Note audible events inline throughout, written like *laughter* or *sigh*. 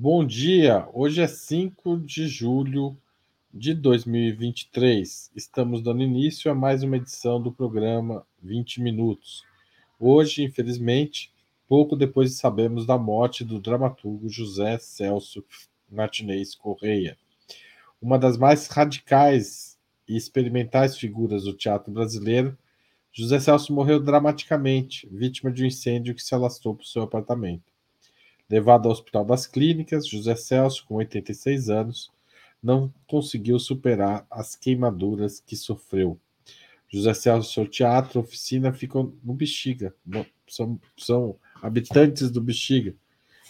Bom dia, hoje é 5 de julho de 2023. Estamos dando início a mais uma edição do programa 20 Minutos. Hoje, infelizmente, pouco depois de sabermos da morte do dramaturgo José Celso Martinez Correia, uma das mais radicais e experimentais figuras do teatro brasileiro, José Celso morreu dramaticamente, vítima de um incêndio que se alastrou para o seu apartamento. Levado ao Hospital das Clínicas, José Celso, com 86 anos, não conseguiu superar as queimaduras que sofreu. José Celso, seu teatro, oficina ficam no Bexiga, são, são habitantes do Bexiga,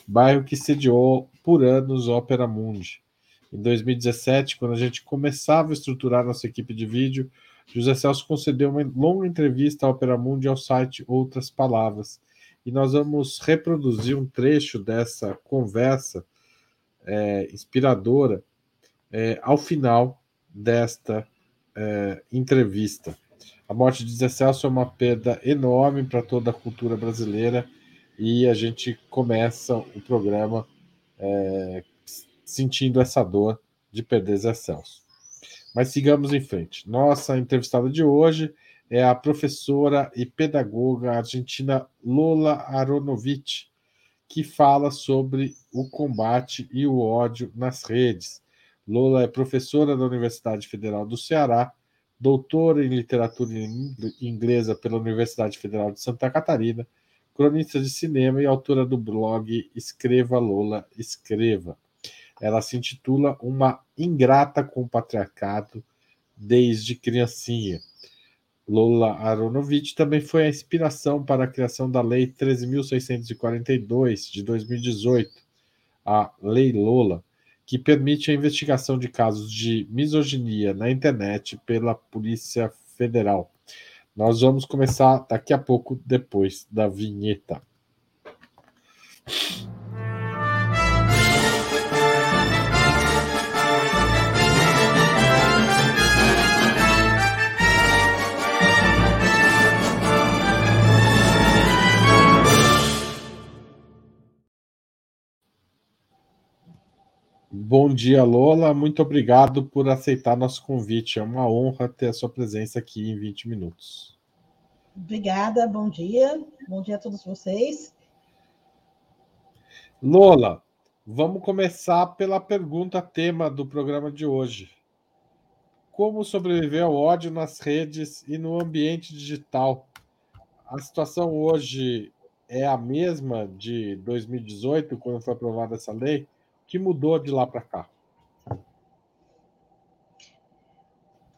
bairro que sediou por anos Ópera Mundi. Em 2017, quando a gente começava a estruturar nossa equipe de vídeo, José Celso concedeu uma longa entrevista à Ópera Mundi ao site Outras Palavras, e nós vamos reproduzir um trecho dessa conversa é, inspiradora é, ao final desta é, entrevista. A morte de Zé Celso é uma perda enorme para toda a cultura brasileira e a gente começa o programa é, sentindo essa dor de perder Zé Celso. Mas sigamos em frente. Nossa entrevistada de hoje é a professora e pedagoga argentina Lola Aronovich, que fala sobre o combate e o ódio nas redes. Lola é professora da Universidade Federal do Ceará, doutora em literatura inglesa pela Universidade Federal de Santa Catarina, cronista de cinema e autora do blog Escreva Lola Escreva. Ela se intitula Uma Ingrata com o Patriarcado desde criancinha. Lola Aronovich também foi a inspiração para a criação da Lei 13.642 de 2018, a Lei Lola, que permite a investigação de casos de misoginia na internet pela Polícia Federal. Nós vamos começar daqui a pouco, depois da vinheta. Bom dia, Lola. Muito obrigado por aceitar nosso convite. É uma honra ter a sua presença aqui em 20 minutos. Obrigada, bom dia. Bom dia a todos vocês. Lola, vamos começar pela pergunta tema do programa de hoje. Como sobreviver ao ódio nas redes e no ambiente digital? A situação hoje é a mesma de 2018, quando foi aprovada essa lei? Que mudou de lá para cá?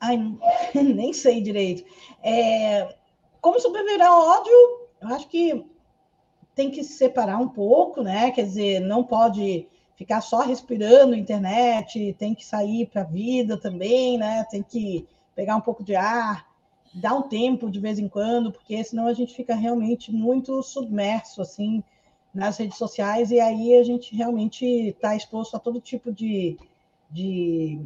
Ai, *laughs* nem sei direito. É, como sobreviver ao ódio, eu acho que tem que se separar um pouco, né? Quer dizer, não pode ficar só respirando internet, tem que sair para a vida também, né? Tem que pegar um pouco de ar, dar um tempo de vez em quando, porque senão a gente fica realmente muito submerso, assim, nas redes sociais, e aí a gente realmente está exposto a todo tipo de, de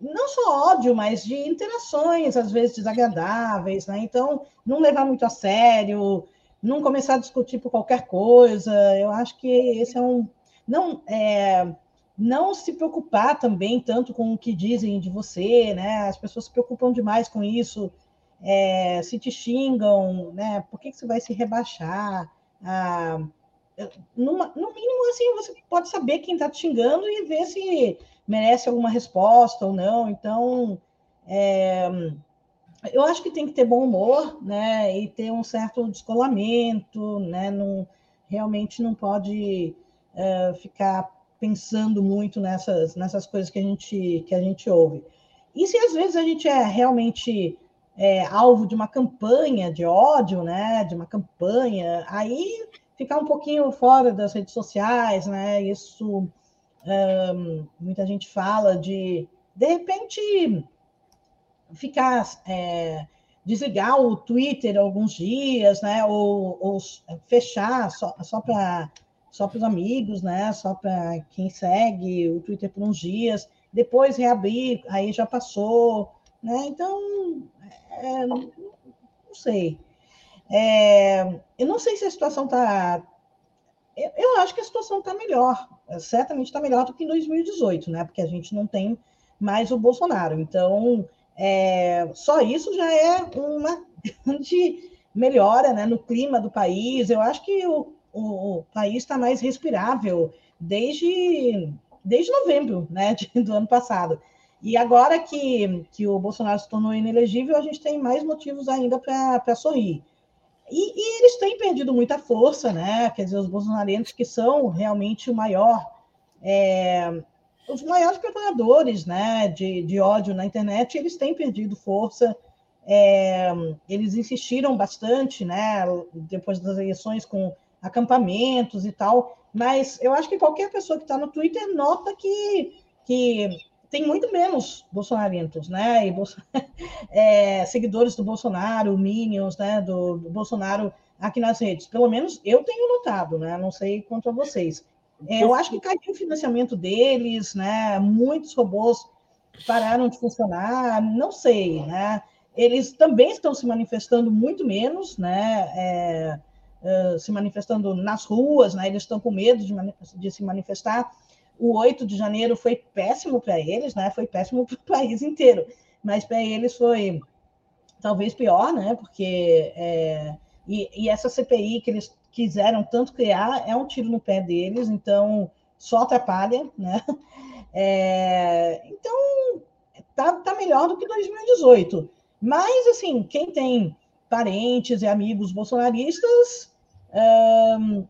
não só ódio, mas de interações, às vezes desagradáveis, né? Então, não levar muito a sério, não começar a discutir por qualquer coisa. Eu acho que esse é um. Não, é, não se preocupar também tanto com o que dizem de você, né? As pessoas se preocupam demais com isso, é, se te xingam, né? Por que, que você vai se rebaixar? Ah, numa, no mínimo, assim, você pode saber quem está te xingando e ver se merece alguma resposta ou não. Então, é, eu acho que tem que ter bom humor, né? E ter um certo descolamento, né? Não, realmente não pode é, ficar pensando muito nessas, nessas coisas que a gente que a gente ouve. E se às vezes a gente é realmente é, alvo de uma campanha de ódio, né? De uma campanha, aí ficar um pouquinho fora das redes sociais, né? Isso um, muita gente fala de de repente ficar é, desligar o Twitter alguns dias, né? Ou, ou fechar só, só para só para os amigos, né? Só para quem segue o Twitter por uns dias, depois reabrir, aí já passou, né? Então, é, não sei. É, eu não sei se a situação está eu acho que a situação está melhor, certamente está melhor do que em 2018, né? Porque a gente não tem mais o Bolsonaro. Então, é, só isso já é uma *laughs* grande melhora né, no clima do país. Eu acho que o, o, o país está mais respirável desde, desde novembro né, de, do ano passado. E agora que, que o Bolsonaro se tornou inelegível, a gente tem mais motivos ainda para sorrir. E, e, eles têm perdido muita força, né? Quer dizer, os bolsonarenses que são realmente o maior, é, os maiores preparadores né, de, de ódio na internet, eles têm perdido força. É, eles insistiram bastante, né? Depois das eleições com acampamentos e tal, mas eu acho que qualquer pessoa que está no Twitter nota que, que tem muito menos bolsonarentos, né? E Bolson... *laughs* é, seguidores do Bolsonaro, minions, né? Do, do, Bolsonaro aqui nas redes. Pelo menos eu tenho notado, né? Não sei quanto a vocês. É, eu acho que caiu o financiamento deles, né? Muitos robôs pararam de funcionar, não sei, né? Eles também estão se manifestando muito menos, né? É, é, se manifestando nas ruas, né? Eles estão com medo de, de se manifestar o 8 de janeiro foi péssimo para eles, né? Foi péssimo para o *laughs* país inteiro, mas para eles foi talvez pior, né? Porque é, e, e, essa CPI que eles quiseram tanto criar é um tiro no pé deles, então só atrapalha, né? *laughs* É, então tá, tá melhor do que 2018. Mas assim, quem tem parentes e amigos bolsonaristas,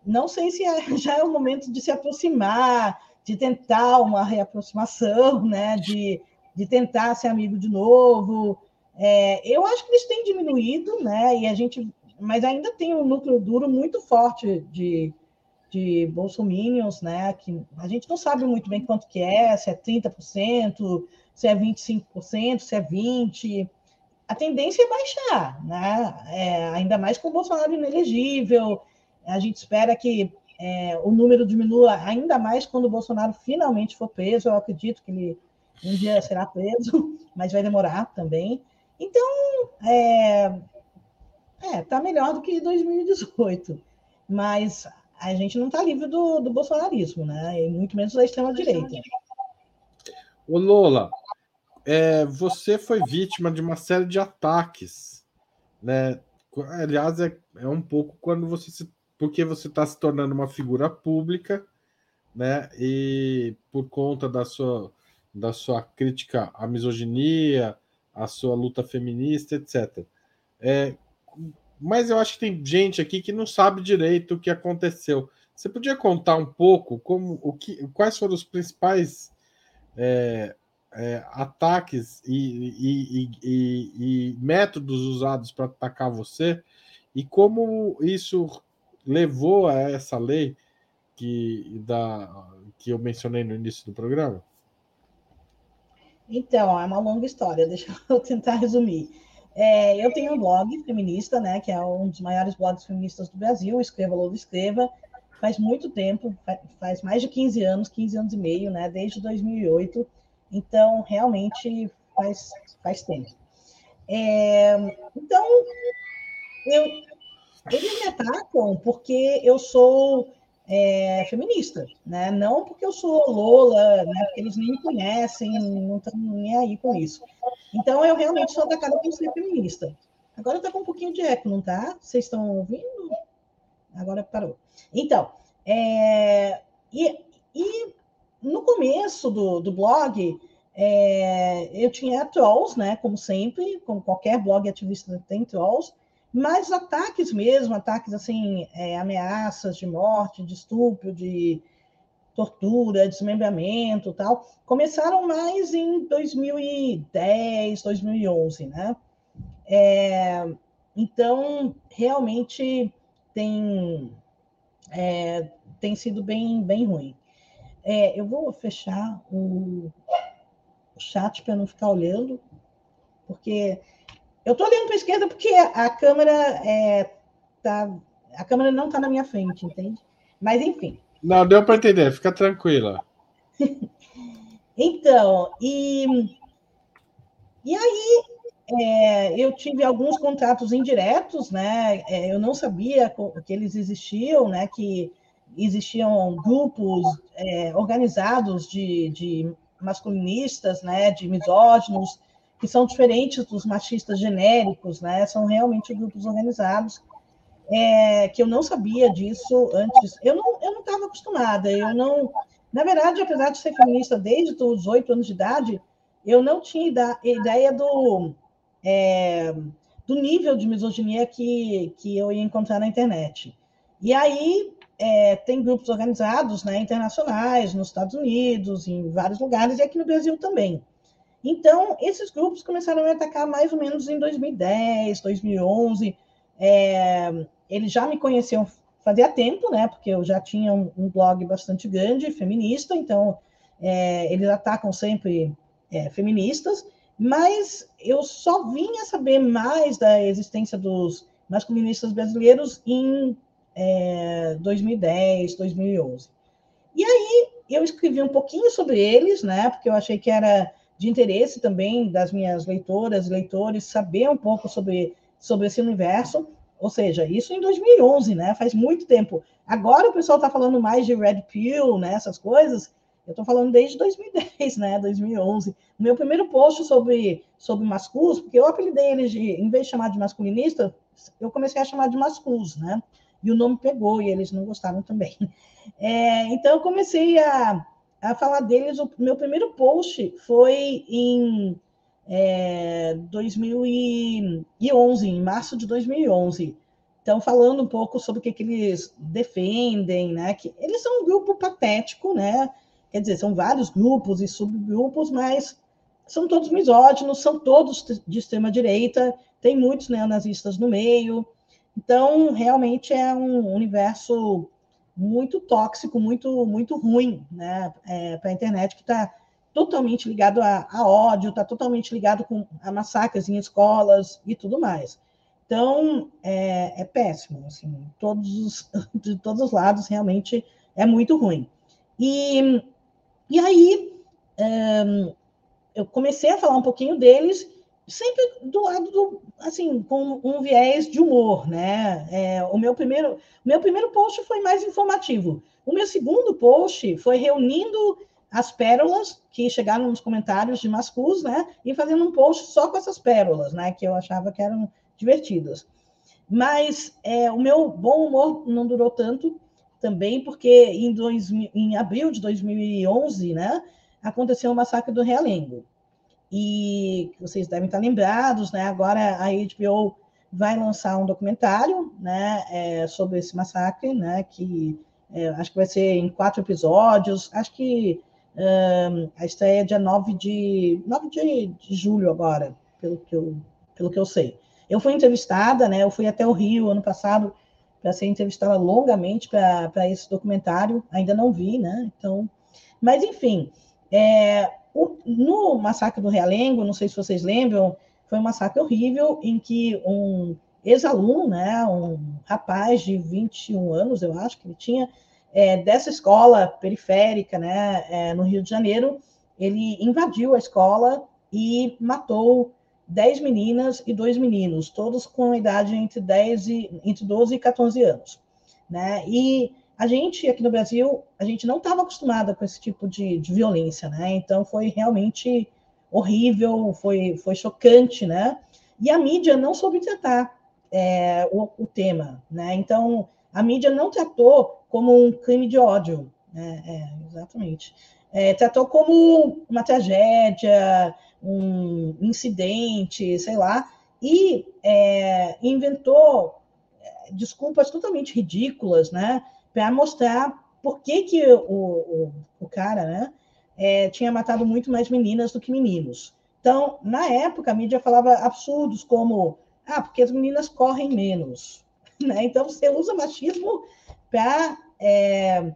não sei se é, *laughs* já é o momento de se aproximar, de tentar uma reaproximação, né? de, de tentar ser amigo de novo. É, eu acho que eles têm diminuído, né? E a gente, mas ainda tem um núcleo duro muito forte de, de bolsominions, né? Que a gente não sabe muito bem quanto que é, se é 30%, se é 25%, se é 20%. A tendência é baixar, né? É, ainda mais com o Bolsonaro inelegível. A gente espera que é, o número diminua ainda mais quando o Bolsonaro finalmente for preso. Eu acredito que ele um dia será preso, *laughs* mas vai demorar também. Então, é, é tá melhor do que 2018, mas a gente não está livre do, do bolsonarismo, né? E muito menos da extrema-direita. Ô Lola, é, você foi vítima de uma série de ataques, né? Aliás, é, é um pouco quando você se porque você está se tornando uma figura pública, né? E por conta da sua, da sua crítica à misoginia, à sua luta feminista, etc. É, mas eu acho que tem gente aqui que não sabe direito o que aconteceu. Você podia contar um pouco como o que, quais foram os principais é, é, ataques e, e, e, e métodos usados para atacar você e como isso levou a essa lei que, da, que eu mencionei no início do programa? Então, é uma longa história, *laughs* deixa eu tentar resumir. É, eu tenho um blog feminista, né, que é um dos maiores blogs feministas do Brasil, Escreva Louro Escreva, faz muito tempo, faz mais de 15 anos, 15 anos e meio, né, desde 2008, então, realmente, faz, faz tempo. É, então, eu, eles me atacam porque eu sou é, feminista, né? Não porque eu sou Lola, né? Porque eles nem me conhecem, não estão nem aí com isso. Então eu realmente sou atacada por ser feminista. Agora está com um pouquinho de eco, não tá? Vocês estão ouvindo? Agora parou. Então, é, e, e no começo do, do blog, é, eu tinha trolls, né? Como sempre, como qualquer blog ativista tem trolls. Mas ataques mesmo, ataques assim, é, ameaças de morte, de estupro, de tortura, desmembramento tal, começaram mais em 2010, 2011, né? É, então, realmente tem, é, tem sido bem, bem ruim. É, eu vou fechar o, o chat para não ficar olhando, porque eu estou olhando para a esquerda porque a câmera é, tá, a câmera não está na minha frente, entende? Mas enfim. Não, deu para entender, fica tranquila. *laughs* então, e, e aí é, eu tive alguns contatos indiretos, né? É, eu não sabia que eles existiam, né? Que existiam grupos é, organizados de, de masculinistas, né, de misóginos, que são diferentes dos machistas genéricos, né, são realmente grupos organizados, é, que eu não sabia disso antes. Eu não eu não estava acostumada, eu não... Na verdade, apesar de ser feminista desde os oito anos de idade, eu não tinha ideia do, é, do nível de misoginia que, que eu ia encontrar na internet. E aí, é, tem grupos organizados né, internacionais, nos Estados Unidos, em vários lugares, e aqui no Brasil também. Então, esses grupos começaram a me atacar mais ou menos em 2010, 2011. É, eles já me conheciam fazia tempo, né? Porque eu já tinha um, um blog bastante grande, feminista, então é, eles atacam sempre é, feministas, mas eu só vim a saber mais da existência dos masculinistas brasileiros em é, 2010, 2011. E aí eu escrevi um pouquinho sobre eles, né? Porque eu achei que era de interesse também das minhas leitoras leitores saber um pouco sobre, sobre esse universo. Ou seja, isso em 2011, né? Faz muito tempo. Agora o pessoal está falando mais de Red Pill, né? Essas coisas. Eu estou falando desde 2010, *laughs* né? 2011. Meu primeiro post sobre, sobre masculus, porque eu apelidei eles de, em vez de chamar de masculinista, eu comecei a chamar de masculus, né? e o nome pegou, e eles não gostaram também. *laughs* É, então, eu comecei a, a falar deles. O meu primeiro post foi em é, 2011, em março de 2011. Então, falando um pouco sobre o que, que eles defendem, né? Que eles são um grupo patético, né? Quer dizer, são vários grupos e subgrupos, mas são todos misóginos, são todos de extrema direita, tem muitos neonazistas no meio. Então, realmente é um universo muito tóxico, muito, muito ruim né, é, para a internet, que está totalmente ligado a, a ódio, está totalmente ligado com a massacres em escolas e tudo mais. Então, é, é péssimo, assim, todos *laughs* de todos os lados, realmente é muito ruim. E, e aí, é, eu comecei a falar um pouquinho deles, sempre do lado do, assim, com um viés de humor, né? É, o meu primeiro, meu primeiro post foi mais informativo. O meu segundo post foi reunindo as pérolas que chegaram nos comentários de Mascus, né? E fazendo um post só com essas pérolas, né? Que eu achava que eram divertidas. Mas é, o meu bom humor não durou tanto também, porque em, dois, em abril de 2011, né? Aconteceu o massacre do Realengo e vocês devem estar lembrados, né? Agora a HBO vai lançar um documentário, né, é, sobre esse massacre, né, que é, acho que vai ser em quatro episódios, acho que um, a estreia é dia 9 de, 9 de, de, julho agora, pelo que, eu, pelo que eu sei. Eu fui entrevistada, né, eu fui até o Rio ano passado para ser entrevistada longamente para esse documentário, ainda não vi, né, então, mas enfim, é, o, no massacre do Realengo, não sei se vocês lembram, foi um massacre horrível em que um ex-aluno, né, um rapaz de 21 anos, eu acho que ele tinha, é, dessa escola periférica, né, é, no Rio de Janeiro, ele invadiu a escola e matou 10 meninas e dois meninos, todos com idade entre 10 e entre 12 e 14 anos, né? E a gente aqui no Brasil, a gente não estava acostumada com esse tipo de, de, violência, né? Então foi realmente horrível, foi, foi chocante, né? E a mídia não soube tratar é, o, o, tema, né? Então a mídia não tratou como um crime de ódio, né? É, exatamente. É, tratou como uma tragédia, um incidente, sei lá, e é, inventou é, desculpas totalmente ridículas, né? Para mostrar por que, que o, o, o cara né, é, tinha matado muito mais meninas do que meninos. Então, na época, a mídia falava absurdos como ah, porque as meninas correm menos. *laughs* Né? Então, você usa machismo para é,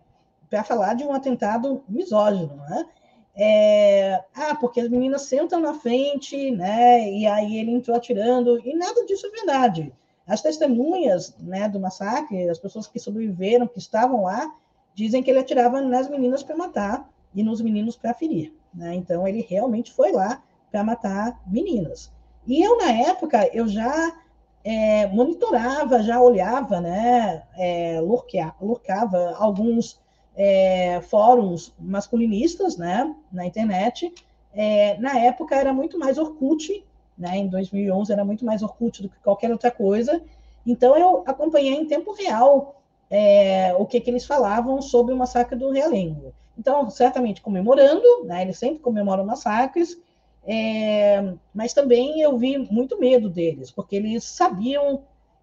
falar de um atentado misógino. Né? É, ah, porque as meninas sentam na frente, né? E aí ele entrou atirando, e nada disso é verdade. As testemunhas né, do massacre, as pessoas que sobreviveram, que estavam lá, dizem que ele atirava nas meninas para matar e nos meninos para ferir. Né? Então, ele realmente foi lá para matar meninas. E eu, na época, eu já é, monitorava, já olhava, né, é, lurcava alguns é, fóruns masculinistas né, na internet. É, na época era muito mais Orkut, né, em 2011 era muito mais Orkut do que qualquer outra coisa. Então eu acompanhei em tempo real é, o que, que eles falavam sobre o massacre do Realengo. Então, certamente comemorando, né, eles sempre comemoram massacres, é, mas também eu vi muito medo deles, porque eles sabiam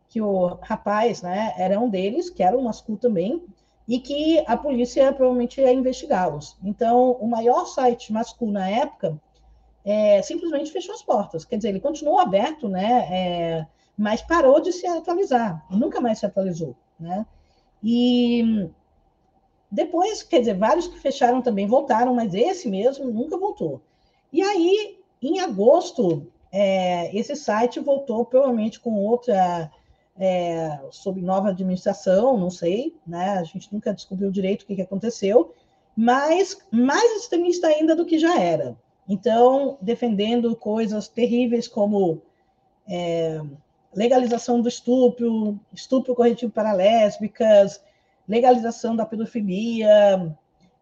que o rapaz né, era um deles, que era um masculino também, e que a polícia provavelmente ia investigá-los. Então, o maior site masculino na época é, simplesmente fechou as portas. Quer dizer, ele continuou aberto, né, é, mas parou de se atualizar, nunca mais se atualizou. Né? E depois, quer dizer, vários que fecharam também voltaram, mas esse mesmo nunca voltou. E aí, em agosto, é, esse site voltou provavelmente com outra, é, sob nova administração, não sei, né? A gente nunca descobriu direito o que, que aconteceu, mas mais extremista ainda do que já era. Então, defendendo coisas terríveis como é, legalização do estupro, estupro corretivo para lésbicas, legalização da pedofilia,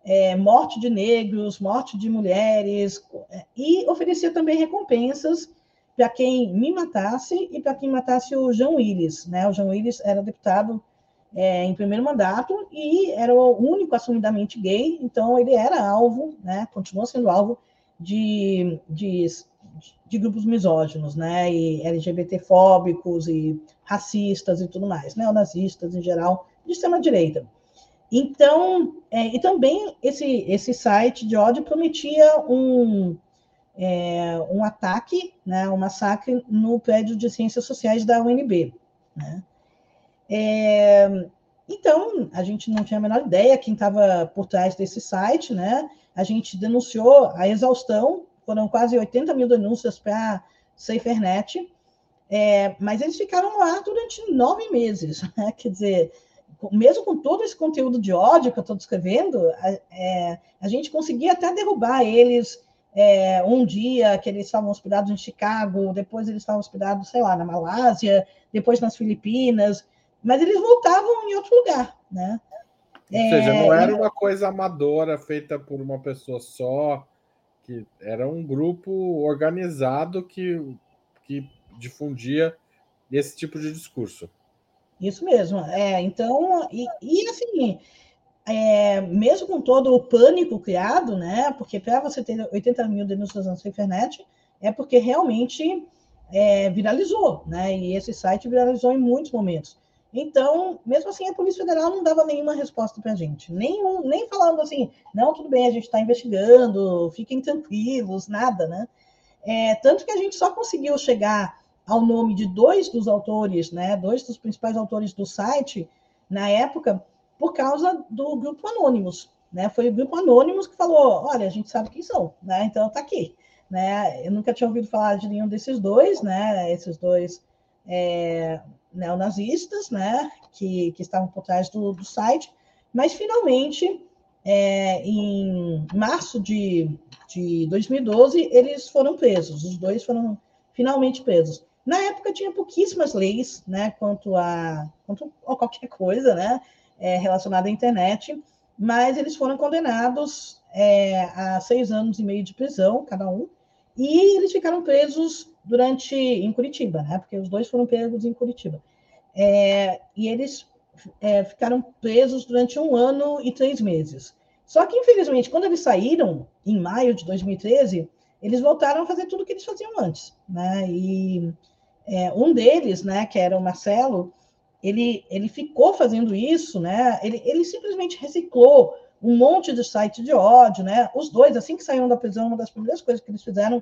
é, morte de negros, morte de mulheres, é, e oferecia também recompensas para quem me matasse e para quem matasse o João Willis. Né? O João Willis era deputado é, em primeiro mandato e era o único assumidamente gay, então ele era alvo, né? continua sendo alvo de, de, de grupos misóginos, né? e LGBTfóbicos e racistas e tudo mais, neonazistas em geral, de extrema-direita. Então, é, e também esse, esse site de ódio prometia um, é, um ataque, né, um massacre no prédio de ciências sociais da UNB. Né? É, então, a gente não tinha a menor ideia quem estava por trás desse site, né? A gente denunciou a exaustão, foram quase 80 mil denúncias para SaferNet, é, mas eles ficaram ar durante nove meses, *laughs* né? Quer dizer, mesmo com todo esse conteúdo de ódio que eu estou descrevendo, a, é, a, gente conseguia até derrubar eles é, um dia que eles estavam hospedados em Chicago, depois eles estavam hospedados, sei lá, na Malásia, depois nas Filipinas, mas eles voltavam em outro lugar, né? Ou seja, não é, era uma coisa amadora feita por uma pessoa só, que era um grupo organizado que, que difundia esse tipo de discurso. Isso mesmo. É, então, e, e assim, é, mesmo com todo o pânico criado, né? Porque para você ter 80 mil denúncias na internet, é porque realmente é, viralizou, né? E esse site viralizou em muitos momentos. Então, mesmo assim, a Polícia Federal não dava nenhuma resposta para a gente, nem, nem falando assim, não, tudo bem, a gente está investigando, fiquem tranquilos, nada, né? É, tanto que a gente só conseguiu chegar ao nome de dois dos autores, né, dois dos principais autores do site, na época, por causa do grupo Anônimos. Né? Foi o grupo Anônimos que falou: olha, a gente sabe quem são, né? então está aqui. Né? Eu nunca tinha ouvido falar de nenhum desses dois, né? esses dois é, neonazistas né? que, que estavam por trás do, do site, mas finalmente, é, em março de, de 2012, eles foram presos, os dois foram finalmente presos. Na época tinha pouquíssimas leis, né, quanto a, quanto a qualquer coisa, né, é, relacionada à internet, mas eles foram condenados é, a seis anos e meio de prisão, cada um, e eles ficaram presos durante em Curitiba, né, porque os dois foram presos em Curitiba, é, e eles é, ficaram presos durante um ano e três meses. Só que, infelizmente, quando eles saíram, em maio de 2013, eles voltaram a fazer tudo o que eles faziam antes, né? E é, um deles, né, que era o Marcelo, ele, ele ficou fazendo isso, né? Ele, ele simplesmente reciclou um monte de site de ódio, né? Os dois, assim que saíram da prisão, uma das primeiras coisas que eles fizeram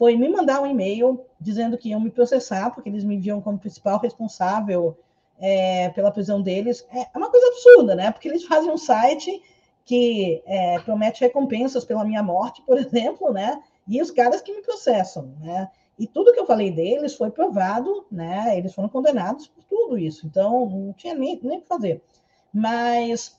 foi me mandar um e-mail dizendo que iam me processar, porque eles me viam como principal responsável é, pela prisão deles. É, é uma coisa absurda, né? Porque eles fazem um site que é, promete recompensas pela minha morte, por *laughs* exemplo, né? E os caras que me processam, né? E tudo que eu falei deles foi provado, né? Eles foram condenados por tudo isso. Então, não tinha nem, nem o que fazer. Mas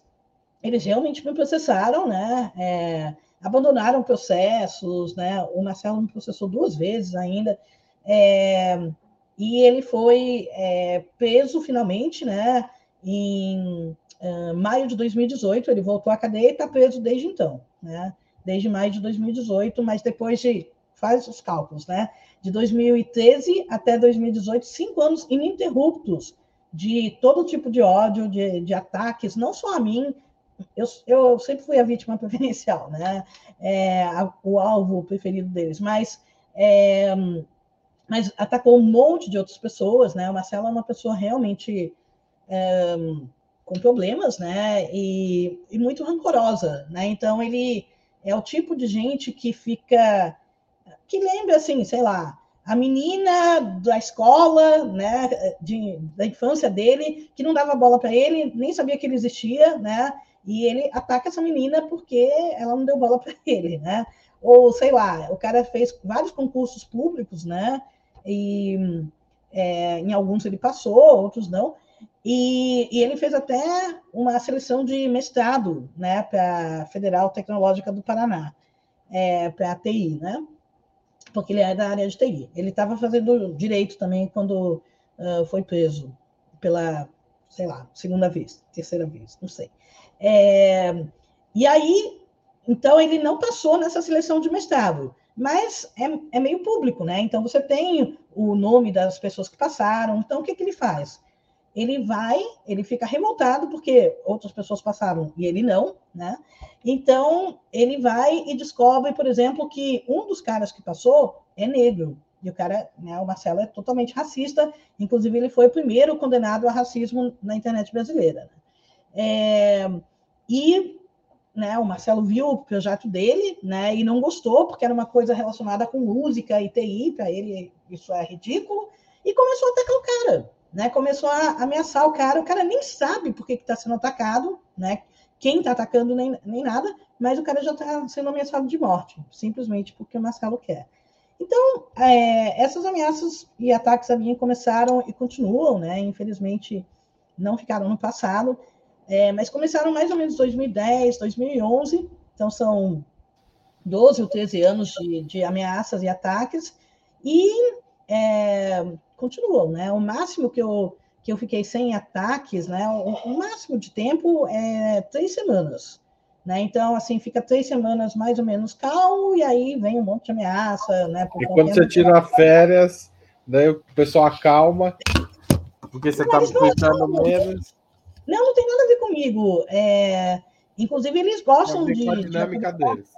eles realmente me processaram, né? É, abandonaram processos, né? O Marcelo me processou duas vezes ainda. É, e ele foi é, preso finalmente, né, em uh, maio de 2018, ele voltou à cadeia e está preso desde então, né, desde maio de 2018, mas depois de, faz os cálculos, né, de 2013 até 2018, cinco anos ininterruptos de todo tipo de ódio, de, de ataques, não só a mim, eu, eu sempre fui a vítima *laughs* preferencial, né? É, a, o alvo preferido deles, mas, é, mas atacou um monte de outras pessoas, né? O Marcelo é uma pessoa realmente é, com problemas, né? E, e muito rancorosa, né? Então ele é o tipo de gente que fica que lembra assim, sei lá, a menina da escola, né, de, da infância dele, que não dava bola para ele, nem sabia que ele existia, né? E ele ataca essa menina porque ela não deu bola para *laughs* ele, né? Ou sei lá, o cara fez vários concursos públicos, né? E é, em alguns ele passou, outros não. E, e, ele fez até uma seleção de mestrado, né, para Federal Tecnológica do Paraná, é, para TI, né? Porque ele é da área de TI. Ele estava fazendo direito também quando uh, foi preso pela, sei lá, segunda vez, terceira vez, não sei. É, e aí, então, ele não passou nessa seleção de mestrado, mas é, é, meio público, né? Então, você tem o nome das pessoas que passaram. Então, o que, que ele faz? Ele vai, ele fica revoltado porque outras pessoas passaram e ele não, né? Então, ele vai e descobre, por exemplo, que um dos caras que passou é negro. E o cara, né, o Marcelo é totalmente racista, inclusive ele foi o primeiro condenado a racismo na internet brasileira. Né? É, e né, o Marcelo viu o projeto dele né, e não gostou, porque era uma coisa relacionada com música e TI, para ele isso é ridículo, e começou a atacar o cara. Né, começou a ameaçar o cara, o cara nem sabe por que está sendo atacado, né, quem está atacando nem, nem nada, mas o cara já está sendo ameaçado de morte, simplesmente porque o Marcelo quer. Então, é, essas ameaças e ataques a mim começaram e continuam, né? Infelizmente, não ficaram no passado. É, mas começaram mais ou menos em 2010, 2011, então são 12 ou 13 anos de, de ameaças e ataques, e é, continuam, né? O máximo que eu, que eu fiquei sem ataques, né? O, o máximo de tempo é três semanas. Né? Então, assim, fica três semanas mais ou menos calmo, e aí vem um monte de ameaça, né? E quando você tira férias, daí o pessoal acalma, porque você está pensando menos. Não, não tem nada a ver comigo. É, inclusive, eles gostam de. A dinâmica de... deles.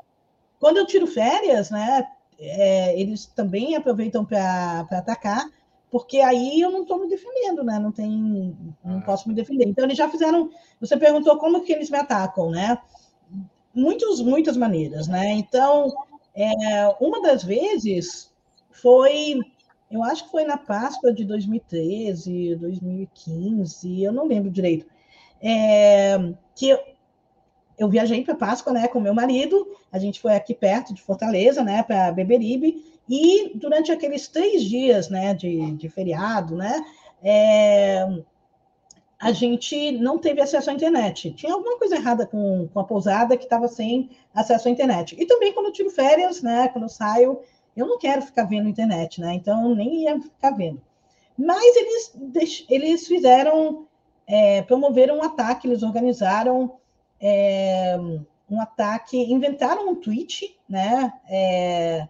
Quando eu tiro férias, né? É, eles também aproveitam para atacar, porque aí eu não estou me defendendo, né? Não tem, não ah. posso me defender. Então eles já fizeram. Você perguntou como que eles me atacam, né? Muitos, muitas maneiras, né? Então, é, uma das vezes foi eu acho que foi na Páscoa de 2013, 2015, eu não lembro direito, é, que eu, eu viajei para Páscoa, né, com meu marido, a gente foi aqui perto de Fortaleza, né, para Beberibe, e durante aqueles três dias, né, de, de feriado, né, é, a gente não teve acesso à internet. Tinha alguma coisa errada com, com a pousada que estava sem acesso à internet. E também quando eu tiro férias, né, quando eu saio, eu não quero ficar vendo internet, né? Então, nem ia ficar vendo. Mas eles, eles fizeram, é, promoveram um ataque, eles organizaram é, um ataque, inventaram um tweet, né? É,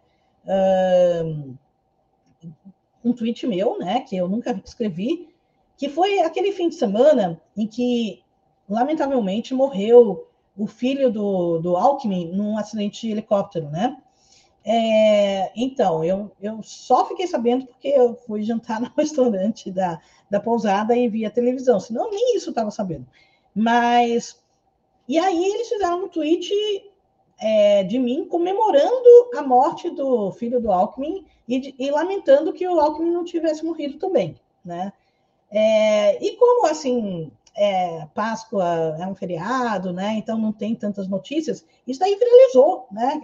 um, tweet meu, né? Que eu nunca escrevi, que foi aquele fim de semana em que, lamentavelmente, morreu o filho do, do Alckmin num acidente de helicóptero, né? É, então, eu, eu só fiquei sabendo porque eu fui jantar *laughs* no restaurante da, da pousada e vi a televisão, senão nem isso estava sabendo. Mas, e aí eles fizeram um tweet é, de mim comemorando a morte do filho do Alckmin e, e, lamentando que o Alckmin não tivesse morrido também, né? É, e como, assim, é, Páscoa é um feriado, né? Então não tem tantas notícias, isso daí viralizou, né?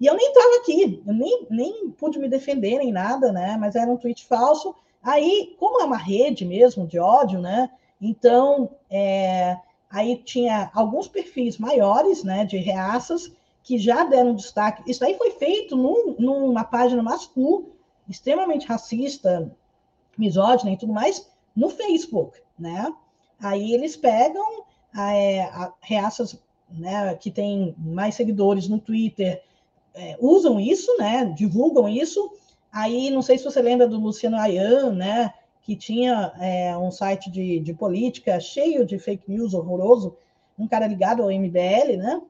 E eu nem estava aqui, eu nem, nem pude me defender nem nada, né? Mas era um tweet falso. Aí, como é uma rede mesmo de ódio, né? Então, é, aí tinha alguns perfis maiores, né? De reaças que já deram destaque. Isso aí foi feito num, numa página masculina extremamente racista, misógina e tudo mais no Facebook, né? Aí eles pegam é, a, reaças né, que têm mais seguidores no Twitter, é, usam isso, né? Divulgam isso. Aí, não sei se você lembra do Luciano Ayan, né? Que tinha é, um site de, de política cheio de fake news horroroso, um cara ligado ao MBL, né?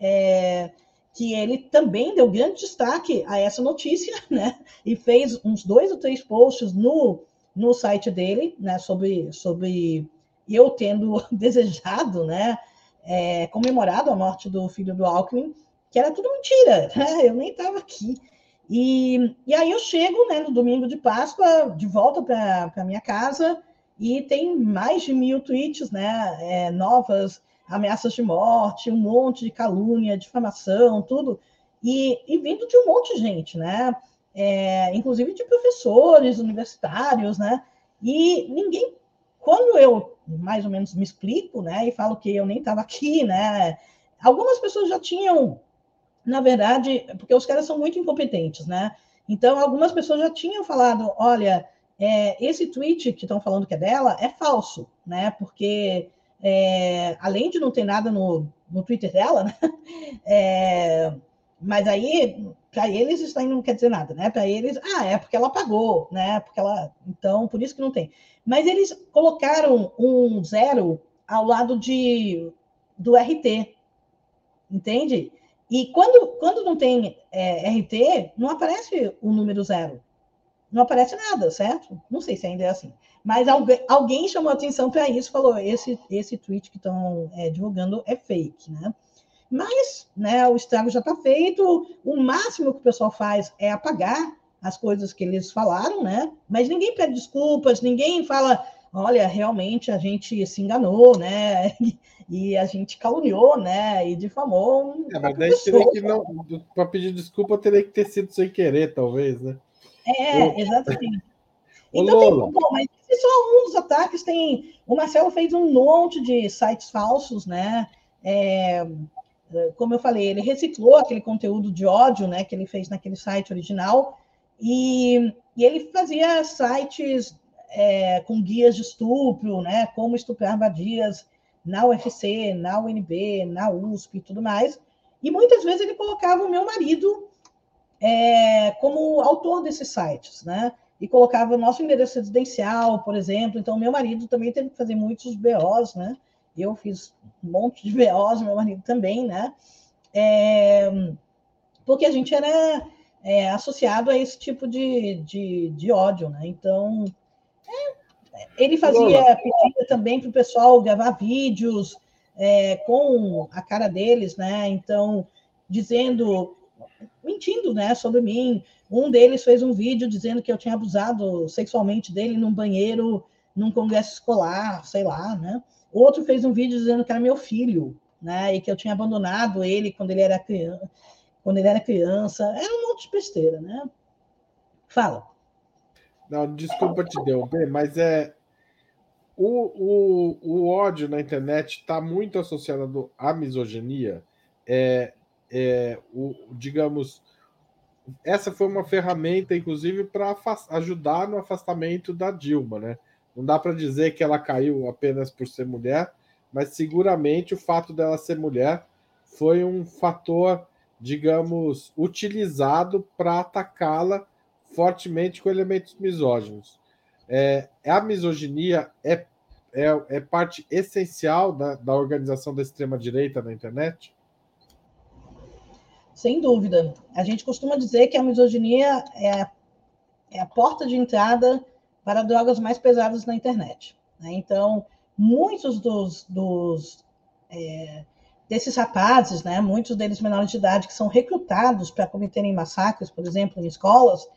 É, que ele também deu grande destaque a essa notícia, *laughs* né? E fez uns dois ou três posts no, no site dele, né? Sobre, sobre eu tendo *laughs* desejado, né? É, comemorado a morte do filho do Alckmin, que era tudo mentira, né? *laughs* Eu nem estava aqui. E, e aí eu chego, né? No domingo de Páscoa, de volta para a minha casa e tem mais de mil tweets, né? É, novas ameaças de morte, um monte de calúnia, difamação, tudo, e, e vindo de um monte de gente, né? É, inclusive de professores universitários, né? E ninguém, quando eu mais ou menos me explico, né, e falo que eu nem estava aqui, né? Algumas pessoas já tinham, na verdade, porque os caras são muito incompetentes, né? Então, algumas pessoas já tinham falado, olha, é, esse tweet que estão falando que é dela é falso, né? Porque é, além de não ter nada no, no Twitter dela, né? *laughs* É, mas aí, para eles, isso aí não quer dizer nada, né? Para eles, ah, é porque ela pagou, né? Porque ela. Então, por isso que não tem. Mas eles colocaram um zero ao lado de, do RT, entende? E quando, quando não tem é, RT, não aparece o número zero. Não aparece nada, certo? Não sei se ainda é assim. Mas alguém, alguém chamou atenção para isso, falou: esse, esse tweet que estão é, divulgando é fake, né? Mas né, o estrago já está feito, o máximo que o pessoal faz é apagar as coisas que eles falaram, né? Mas ninguém pede desculpas, ninguém fala, olha, realmente a gente se enganou, né? E a gente caluniou, né? E difamou. É, mas daí teria que não. Para pedir desculpa, teria que ter sido sem querer, talvez, né? É, exatamente. Então, tem, bom, mas esse é um dos ataques. Tem, o Marcelo fez um monte de sites falsos, né? É, como eu falei, ele reciclou aquele conteúdo de ódio, né? Que ele fez naquele site original e, e ele fazia sites é, com guias de estupro, né? Como estuprar vadias na UFC, na UNB, na USP e tudo mais. E muitas vezes ele colocava o meu marido é, como autor desses sites, né? e colocava o nosso endereço residencial, por exemplo. Então, meu marido também teve que fazer muitos BOs, né? Eu fiz um monte de BOs, meu marido também, né? É, porque a gente era é, associado a esse tipo de, de, de ódio, né? Então, é, ele fazia, pedia também para o pessoal gravar vídeos é, com a cara deles, né? Então, dizendo, mentindo, né, sobre mim, um deles fez um vídeo dizendo que eu tinha abusado sexualmente dele num banheiro, num congresso escolar, sei lá, né? Outro fez um vídeo dizendo que era meu filho, né? E que eu tinha abandonado ele quando ele era criança, quando ele era criança. Era um monte de besteira, né? Fala. Não, desculpa te interromper, mas é o, o, o ódio na internet está muito associado à misoginia. É, é, o, digamos, essa foi uma ferramenta, inclusive, para ajudar no afastamento da Dilma, né? Não dá para dizer que ela caiu apenas por ser mulher, mas seguramente o fato dela ser mulher foi um fator, digamos, utilizado para atacá-la fortemente com elementos misóginos. É, a misoginia é, é, é parte essencial da, da organização da extrema-direita na internet? Sem dúvida. A gente costuma dizer que a misoginia é, é a porta de entrada para drogas mais pesadas na internet. Né? Então, muitos dos, dos é, desses rapazes, né, muitos deles menores de idade, que são recrutados para cometerem massacres, por exemplo, em escolas,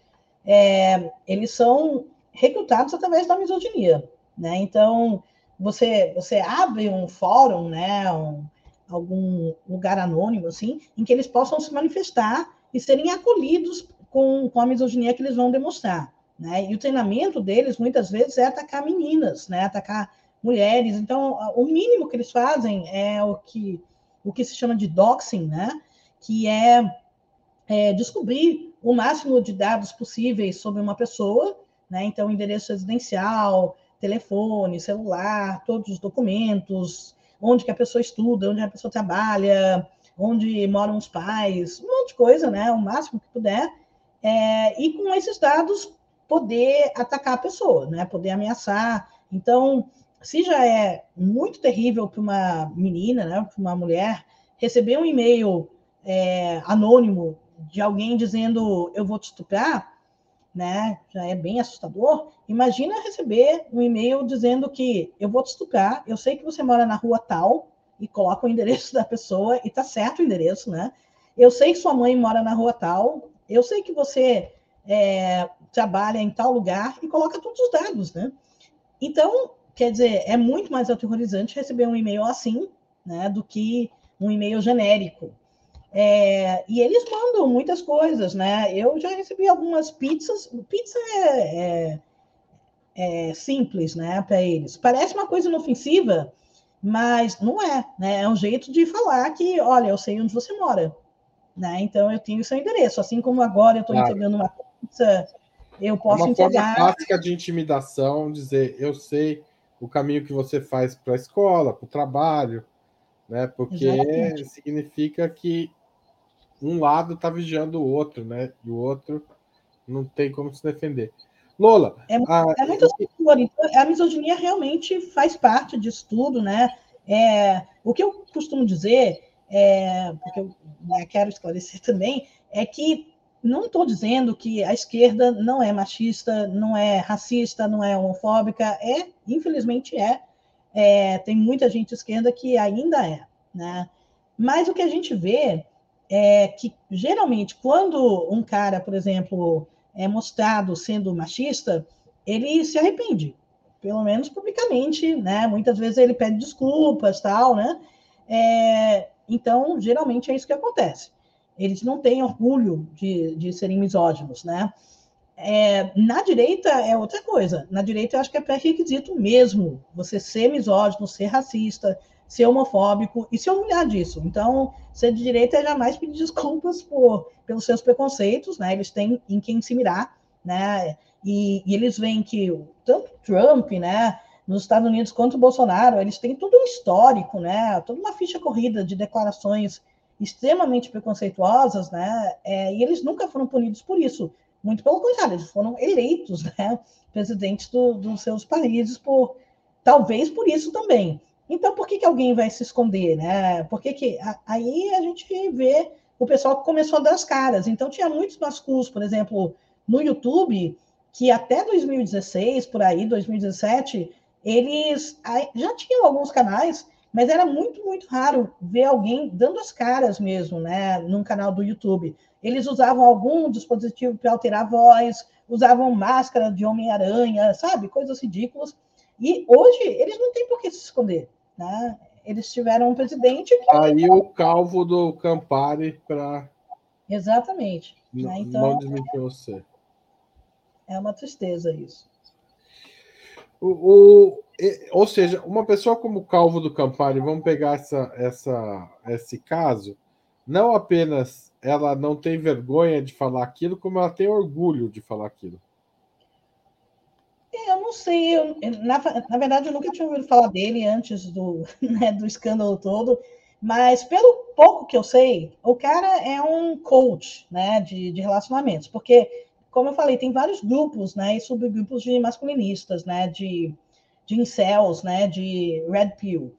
é, eles são recrutados através da misoginia. Né? Então, você, você abre um fórum, né, um, algum lugar anônimo, assim, em que eles possam se manifestar e serem acolhidos com, com a misoginia que eles vão demonstrar. Né? E o treinamento deles, muitas vezes, é atacar meninas, né? atacar mulheres. Então, o mínimo que eles fazem é o que, o que se chama de doxing, né? que é, é descobrir o máximo de dados possíveis sobre uma pessoa, né? Então, endereço residencial, telefone, celular, todos os documentos, onde que a pessoa estuda, onde a pessoa trabalha, onde moram os pais, um monte de coisa, né? O máximo que puder. É, e com esses dados poder atacar a pessoa, né? Poder ameaçar. Então, se já é muito terrível para uma menina, né? Para uma mulher receber um e-mail é, anônimo de alguém dizendo eu vou te estuprar, né? Já é bem assustador. Imagina receber um e-mail dizendo que eu vou te estuprar, eu sei que você mora na rua tal, e coloca o endereço da pessoa, e tá certo o endereço, né? Eu sei que sua mãe mora na rua tal, eu sei que você é, trabalha em tal lugar, e coloca todos os dados, né? Então, quer dizer, é muito mais aterrorizante receber um e-mail assim, né, do que um e-mail genérico. É, e eles mandam muitas coisas, né? Eu já recebi algumas pizzas. Pizza é, é, é simples, né, para eles. Parece uma coisa inofensiva, mas não é, né? É um jeito de falar que, olha, eu sei onde você mora, né? Então eu tenho seu endereço. Assim como agora eu estou claro. entregando uma pizza, eu posso é uma entregar. Forma clássica de intimidação, dizer, eu sei o caminho que você faz para a escola, para o trabalho, né? Porque Exatamente. significa que um lado está vigiando o outro, né? E o outro não tem como se defender. Lola. É, a, é muito. Então, a misoginia realmente faz parte disso tudo, né? É, o que eu costumo dizer, é, porque eu né, quero esclarecer também, é que não estou dizendo que a esquerda não é machista, não é racista, não é homofóbica, é, infelizmente é. é tem muita gente esquerda que ainda é, né? Mas o que a gente vê é que, geralmente, quando um cara, por exemplo, é mostrado sendo machista, ele se arrepende, pelo menos publicamente, né? Muitas vezes ele pede desculpas, tal, né? É, então, geralmente é isso que acontece. Eles não têm orgulho de, de serem misóginos, né? É, na direita é outra coisa. Na direita eu acho que é pré-requisito mesmo você ser misógino, ser racista, ser homofóbico e se orgulhar disso. Então, ser de direita é jamais pedir desculpas por, pelos seus preconceitos, né? Eles têm em quem se mirar, né? E, e eles veem que tanto Trump, né? Nos Estados Unidos quanto o Bolsonaro, eles têm todo um histórico, né? Toda uma ficha corrida de declarações extremamente preconceituosas, né? É, e eles nunca foram punidos por isso. Muito pelo contrário, eles foram eleitos, né? Presidentes do, dos seus países por talvez por isso também. Então, por que, que alguém vai se esconder, né? Por que que... Aí a gente vê o pessoal que começou a dar as caras. Então, tinha muitos masculos, por exemplo, no YouTube, que até 2016, por aí, 2017, eles já tinham alguns canais, mas era muito, muito raro ver alguém dando as caras mesmo, né, num canal do YouTube. Eles usavam algum dispositivo para alterar a voz, usavam máscara de Homem-Aranha, sabe? Coisas ridículas. E hoje eles não têm por que se esconder. Né? Eles tiveram um presidente que. Aí o calvo do Campari para. Exatamente. Né? Então, não desmentir você. É uma tristeza isso. O, o, ou seja, uma pessoa como o Calvo do Campari, vamos pegar essa, essa, esse caso, não apenas ela não tem vergonha de falar aquilo, como ela tem orgulho de falar aquilo. Eu não sei, eu, na, na verdade eu nunca tinha ouvido falar dele antes do, *laughs* né, do escândalo todo, mas pelo pouco que eu sei, o cara é um coach né, de, de relacionamentos, porque, como eu falei, tem vários grupos né, e subgrupos de masculinistas, né, de, de incels, né, de red pill.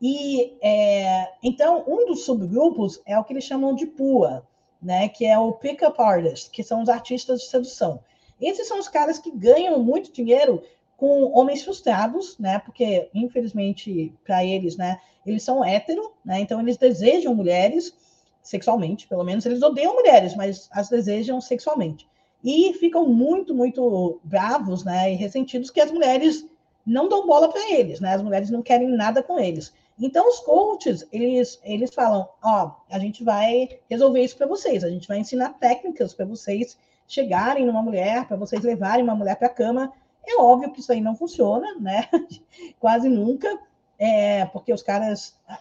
E é, então, um dos subgrupos é o que eles chamam de PUA, né, que é o Pickup Artist, que são os artistas de sedução. Esses são os caras que ganham muito dinheiro com homens frustrados, né? Porque, infelizmente, para eles, né? Eles são hétero, né? Então, eles desejam mulheres sexualmente, pelo menos. Eles odeiam mulheres, mas as desejam sexualmente. E ficam muito, muito bravos, né? E ressentidos que as mulheres não dão bola para eles, né? As mulheres não querem nada com eles. Então, os coaches, eles, eles falam: Ó, a gente vai resolver isso para vocês, a gente vai ensinar técnicas para vocês chegarem numa mulher, para vocês levarem uma mulher para a cama. É óbvio que isso aí não funciona, né? *laughs* Quase nunca, é, porque os caras. A,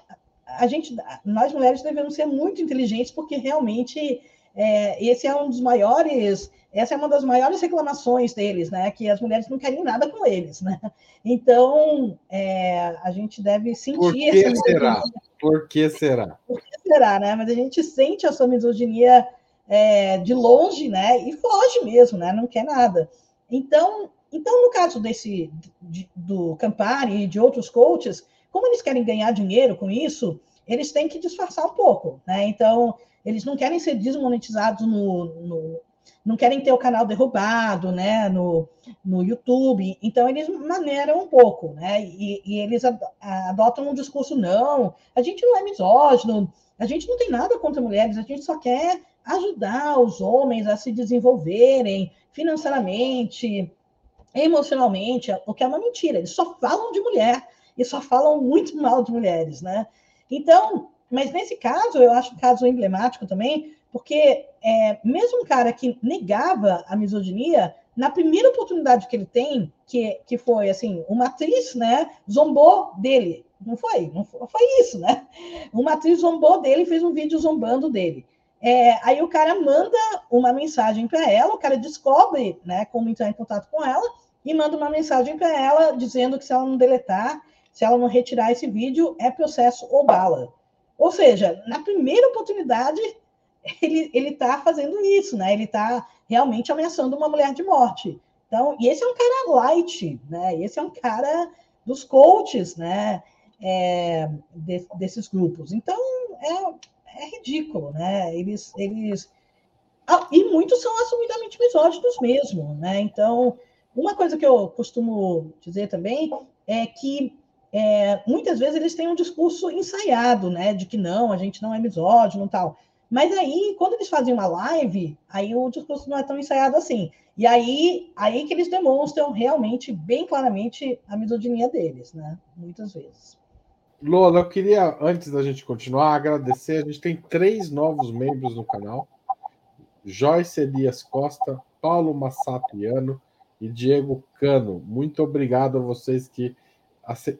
a, gente, nós mulheres devemos ser muito inteligentes, porque realmente é, esse é um dos maiores, essa é uma das maiores reclamações deles, né? Que as mulheres não querem nada com eles, né? Então, é, a gente deve sentir Por que será? Por que será? Por que será, né? Mas a gente sente essa misoginia é, de longe, né? E foge mesmo, né? Não quer nada. Então, então no caso desse de, do Campari e de outros coaches, como eles querem ganhar dinheiro com isso, eles têm que disfarçar um pouco, né? Então, eles não querem ser desmonetizados no, no não querem ter o canal derrubado, né, no, no YouTube, então eles maneiram um pouco, né, e, e eles adotam um discurso, não, a gente não é misógino, a gente não tem nada contra mulheres, a gente só quer ajudar os homens a se desenvolverem financeiramente, emocionalmente, o que é uma mentira, eles só falam de mulher, e só falam muito mal de mulheres, né, então, mas nesse caso, eu acho um caso emblemático também, porque é, mesmo um cara que negava a misoginia, na primeira oportunidade que ele tem, que, que foi assim, uma atriz, né, zombou dele. Não foi, não foi, isso, né? Uma atriz zombou dele, fez um vídeo zombando dele. É, aí o cara manda uma mensagem para ela, o cara descobre, né, como entrar em contato com ela e manda uma mensagem para ela dizendo que se ela não deletar, se ela não retirar esse vídeo, é processo ou bala. Ou seja, na primeira oportunidade, *laughs* ele está fazendo isso, né? Ele está realmente ameaçando uma mulher de morte. Então, e esse é um cara light, né? Esse é um cara dos coaches, né? É, de, desses grupos. Então, é, é ridículo, né? Eles, eles ah, e muitos são assumidamente misóginos mesmo, né? Então, uma coisa que eu costumo dizer também é que é, muitas vezes eles têm um discurso ensaiado, né? De que não, a gente não é misógino tal. Mas aí, quando eles fazem uma live, aí o discurso não é tão ensaiado assim. E aí, aí que eles demonstram realmente, bem claramente, a misoginia deles, né? Muitas vezes. Lola, eu queria, antes da gente continuar, agradecer. A gente tem três novos membros no canal: Joyce Elias Costa, Paulo Massapiano e Diego Cano. Muito obrigado a vocês que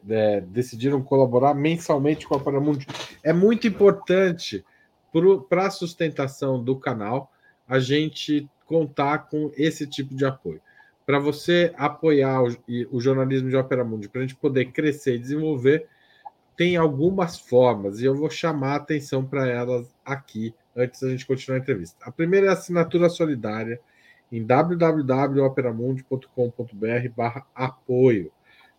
é, decidiram colaborar mensalmente com a Paramundi. É muito importante para a sustentação do canal, a gente contar com esse tipo de apoio. Para você apoiar o, o, jornalismo de Ópera Mundi, para a gente poder crescer e desenvolver, tem algumas formas, e eu vou chamar a atenção para elas aqui, antes da gente continuar a entrevista. A primeira é a assinatura solidária em www.operamundi.com.br barra apoio.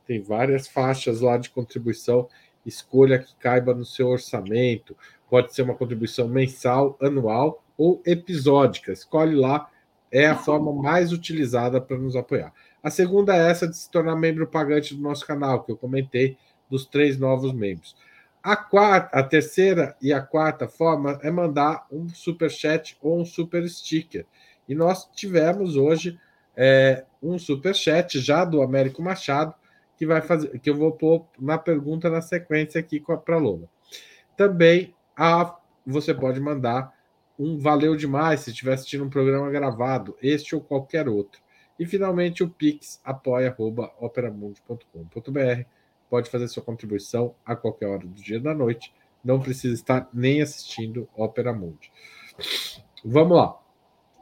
Tem várias faixas lá de contribuição, escolha que caiba no seu orçamento, Pode ser uma contribuição mensal, anual ou episódica. Escolhe lá, é a forma mais utilizada para nos apoiar. A segunda é essa de se tornar membro pagante do nosso canal, que eu comentei dos três novos membros. A quarta, a terceira e a quarta forma é mandar um super chat ou um super sticker. E nós tivemos hoje é, um super chat já do Américo Machado que vai fazer, que eu vou pôr na pergunta na sequência aqui para a. Também a, você pode mandar um valeu demais se estiver assistindo um programa gravado, este ou qualquer outro. E finalmente o Pix apoia.operamundi.com.br. Pode fazer sua contribuição a qualquer hora do dia e da noite. Não precisa estar nem assistindo Opera Mundi. Vamos lá.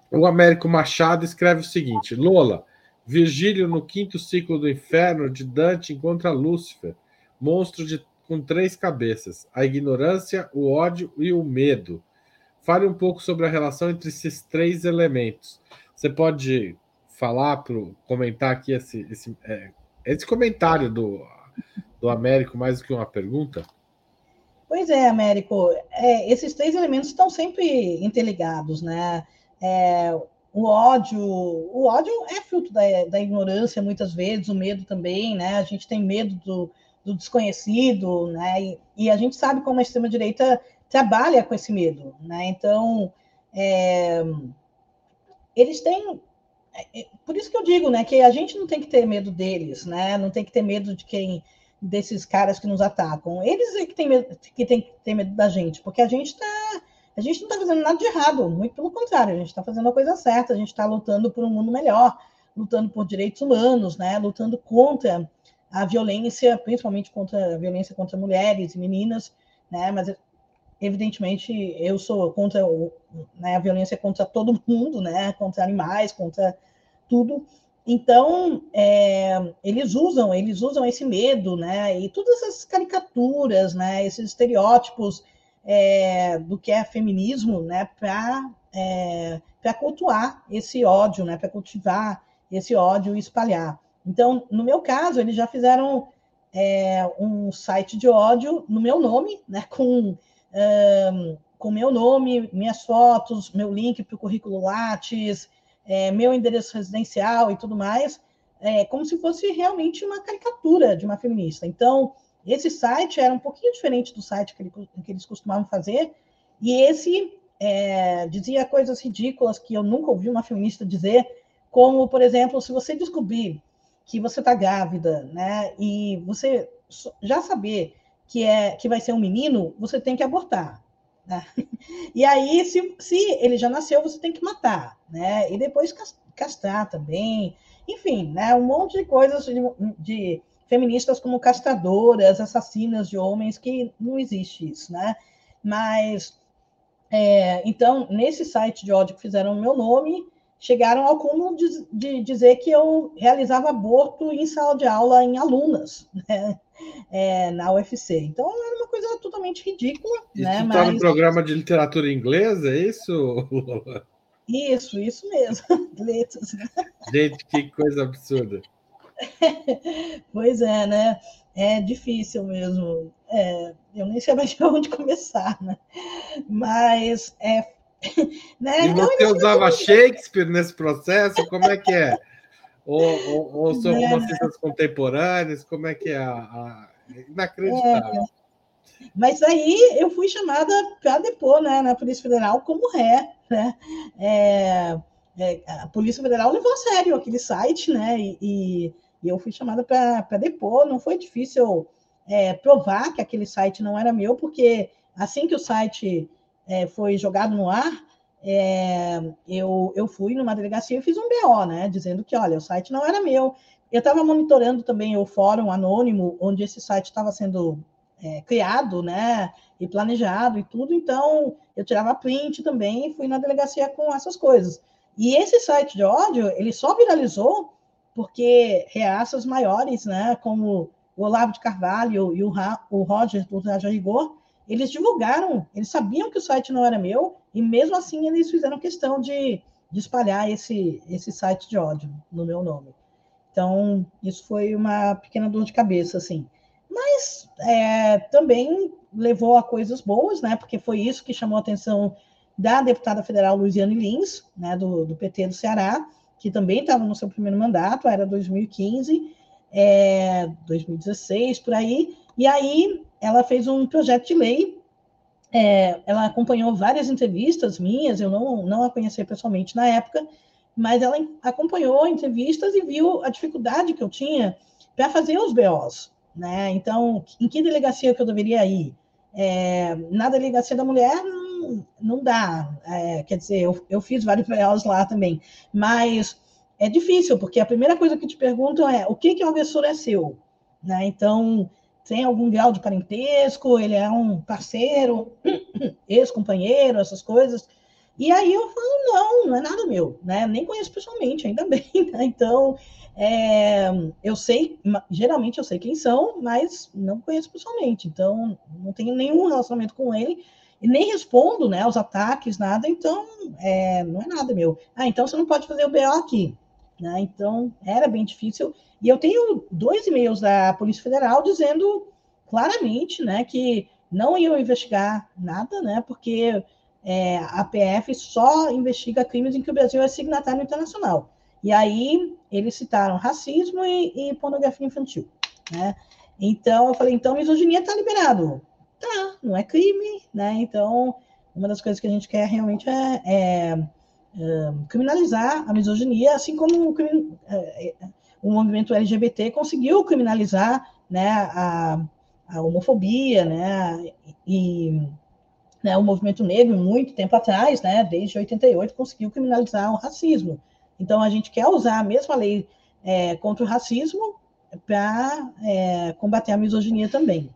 O Américo Machado escreve o seguinte: Lola, Virgílio no quinto ciclo do inferno de Dante encontra Lúcifer, monstro de com três cabeças: a ignorância, o ódio e o medo. Fale um pouco sobre a relação entre esses três elementos. Você pode falar, pro, comentar aqui esse, esse, é, esse comentário do, do Américo, mais do que uma pergunta? Pois é, Américo. É, esses três elementos estão sempre interligados, né? É, o ódio, o ódio é fruto da, da ignorância muitas vezes, o medo também, né? A gente tem medo do, do desconhecido, né? E, e, a gente sabe como a extrema-direita trabalha com esse medo, né? Então, é, eles têm. É, é, por isso que eu digo, né, que a gente não tem que ter medo deles, né? Não tem que ter medo de quem desses caras que nos atacam. Eles é que têm medo, que tem medo da gente, porque a gente está a gente não está fazendo nada de errado, muito pelo contrário, a gente está fazendo a coisa certa, a gente está lutando por um mundo melhor, lutando por direitos humanos, né? Lutando contra a violência, principalmente contra a violência contra mulheres e meninas, né? Mas evidentemente, eu sou contra o, né, a violência contra todo mundo, né, contra animais, contra tudo. Então, é, eles usam, eles usam esse medo, né, e todas essas caricaturas, né, esses estereótipos é, do que é feminismo, né, para é, cultuar esse ódio, né, para cultivar esse ódio e espalhar. Então, no meu caso, eles já fizeram é, um site de ódio no meu nome, né, *laughs* com um, com meu nome, minhas fotos, meu link para o currículo Lattes, é, meu endereço residencial e tudo mais, é, como se fosse realmente uma caricatura de uma feminista. Então, esse site era um pouquinho diferente do site que, ele, que eles costumavam fazer, e esse é, dizia coisas ridículas que eu nunca ouvi uma feminista dizer, como, por exemplo, se você descobrir que você está grávida, né, e você já saber que é que vai ser um menino, você tem que abortar. Né? *laughs* E aí, se, se ele já nasceu, você tem que matar, né? E depois castrar também. Enfim, né? Um monte de coisas de, de feministas como castradoras, assassinas de homens, que não existe isso, né? Mas é, então, nesse site de ódio que fizeram o meu nome, chegaram ao cúmulo de, de, dizer que eu realizava aborto em sala de aula em alunas, *laughs* né? É, na UFC. Então, era uma coisa totalmente ridícula. Isso né? está Mas... no programa de literatura inglesa, é isso, *laughs* Isso, isso mesmo. *laughs* Letras. Gente, que coisa absurda. *laughs* pois é, né? É difícil mesmo. É, eu nem sei mais de onde começar, né? Mas é. Né? E você usava Shakespeare nesse processo? Como é que é? Ou, ou, ou são é, romancistas contemporâneos? Como é que é? A, a... Inacreditável. É. Mas aí eu fui chamada para depor né, na Polícia Federal como ré. Né? É, é, a Polícia Federal levou a sério aquele site, né? E, e, e eu fui chamada para depor. Não foi difícil é, provar que aquele site não era meu, porque assim que o site é, foi jogado no ar, é, eu, eu fui numa delegacia e fiz um BO, né? Dizendo que, olha, o site não era meu. Eu estava monitorando também o fórum anônimo, onde esse site estava sendo é, criado, né? E planejado e tudo. Então, eu tirava print também e fui na delegacia com essas coisas. E esse site de ódio, ele só viralizou porque reaças maiores, né? Como o Olavo de Carvalho e o, o Roger do Raja Rigor, eles divulgaram, eles sabiam que o site não era meu, e mesmo assim eles fizeram questão de, de espalhar esse, esse site de ódio no meu nome. Então, isso foi uma pequena dor de cabeça, assim. Mas é, também levou a coisas boas, né? Porque foi isso que chamou a atenção da deputada federal Luiziane Lins, né, do, do PT do Ceará, que também estava no seu primeiro mandato, era 2015, é, 2016, por aí. E aí ela fez um projeto de lei é, ela acompanhou várias entrevistas minhas, eu não, não a conheci pessoalmente na época, mas ela acompanhou entrevistas e viu a dificuldade que eu tinha para fazer os BOs. Né? Então, em que delegacia que eu deveria ir? É, na delegacia da mulher, não, não dá. É, quer dizer, eu, eu fiz vários BOs lá também, mas é difícil, porque a primeira coisa que te perguntam é o que, que o agressor é seu? Né? Então, tem algum grau de parentesco, ele é um parceiro, *clears throat* ex-companheiro, essas coisas. E aí eu falo, não, não é nada meu, né? Nem conheço pessoalmente, ainda *laughs* bem, né? Então, é, eu sei, geralmente eu sei quem são, mas não conheço pessoalmente, então não tenho nenhum relacionamento com ele e nem respondo, né, aos ataques, nada, então é, não é nada meu. Ah, então você não pode fazer o BO aqui, né? Então era bem difícil e eu tenho dois e-mails da Polícia Federal dizendo claramente né, que não iam investigar nada, né, porque é, a PF só investiga crimes em que o Brasil é signatário internacional. E aí eles citaram racismo e, e pornografia infantil. Né? Então eu falei, então misoginia está liberado. Tá, não é crime, né? Então, uma das coisas que a gente quer realmente é, é, é criminalizar a misoginia, assim como o, é, o movimento LGBT conseguiu criminalizar né, a, a homofobia, né, e né, o movimento negro, muito tempo atrás, né, desde 88, conseguiu criminalizar o racismo. Então, a gente quer usar a mesma lei é, contra o racismo para é, combater a misoginia também.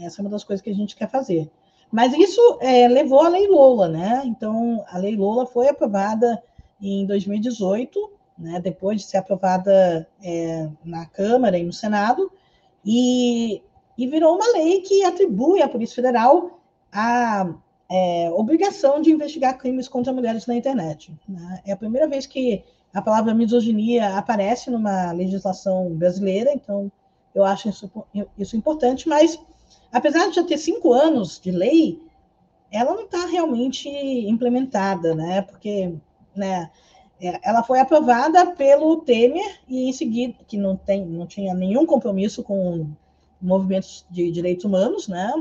Essa é uma das coisas que a gente quer fazer. Mas isso é, levou à Lei Lola, né? Então, a Lei Lola foi aprovada em 2018, né, depois de ser aprovada é, na Câmara e no Senado, e, e virou uma lei que atribui à Polícia Federal a é, obrigação de investigar crimes contra mulheres na internet. Né? É a primeira vez que a palavra misoginia aparece numa legislação brasileira, então eu acho isso, isso importante, mas apesar de já ter cinco anos de lei, ela não está realmente implementada, né? Porque né, ela foi aprovada pelo Temer e em seguida, que não, tem, não tinha nenhum compromisso com movimentos de direitos humanos, né?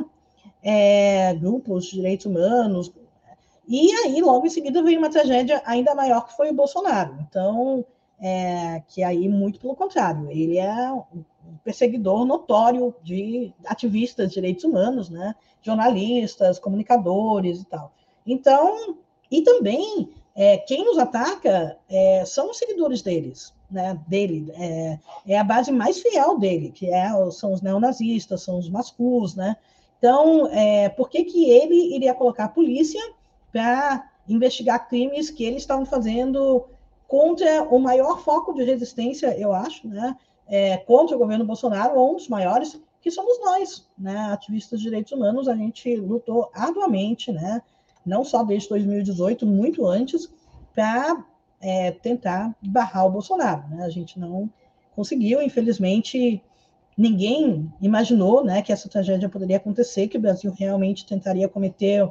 É, grupos de direitos humanos. E aí, logo em seguida, veio uma tragédia ainda maior, que foi o Bolsonaro. Então, é, que aí, muito pelo contrário, ele é um perseguidor notório de ativistas de direitos humanos, né? jornalistas, comunicadores e tal. Então, e também é, quem nos ataca é, são os seguidores deles, né, dele, é, é, a base mais fiel dele, que é, são os neonazistas, são os mascus, né? Então, é, por que, que ele iria colocar a polícia para investigar crimes que eles estavam fazendo contra o maior foco de resistência, eu acho, né, é, contra o governo Bolsonaro, ou um dos maiores, que somos nós, né, ativistas de direitos humanos, a gente lutou arduamente, né, não só desde 2018, muito antes, para é, tentar barrar o Bolsonaro. Né? A gente não conseguiu, infelizmente, ninguém imaginou né, que essa tragédia poderia acontecer, que o Brasil realmente tentaria cometer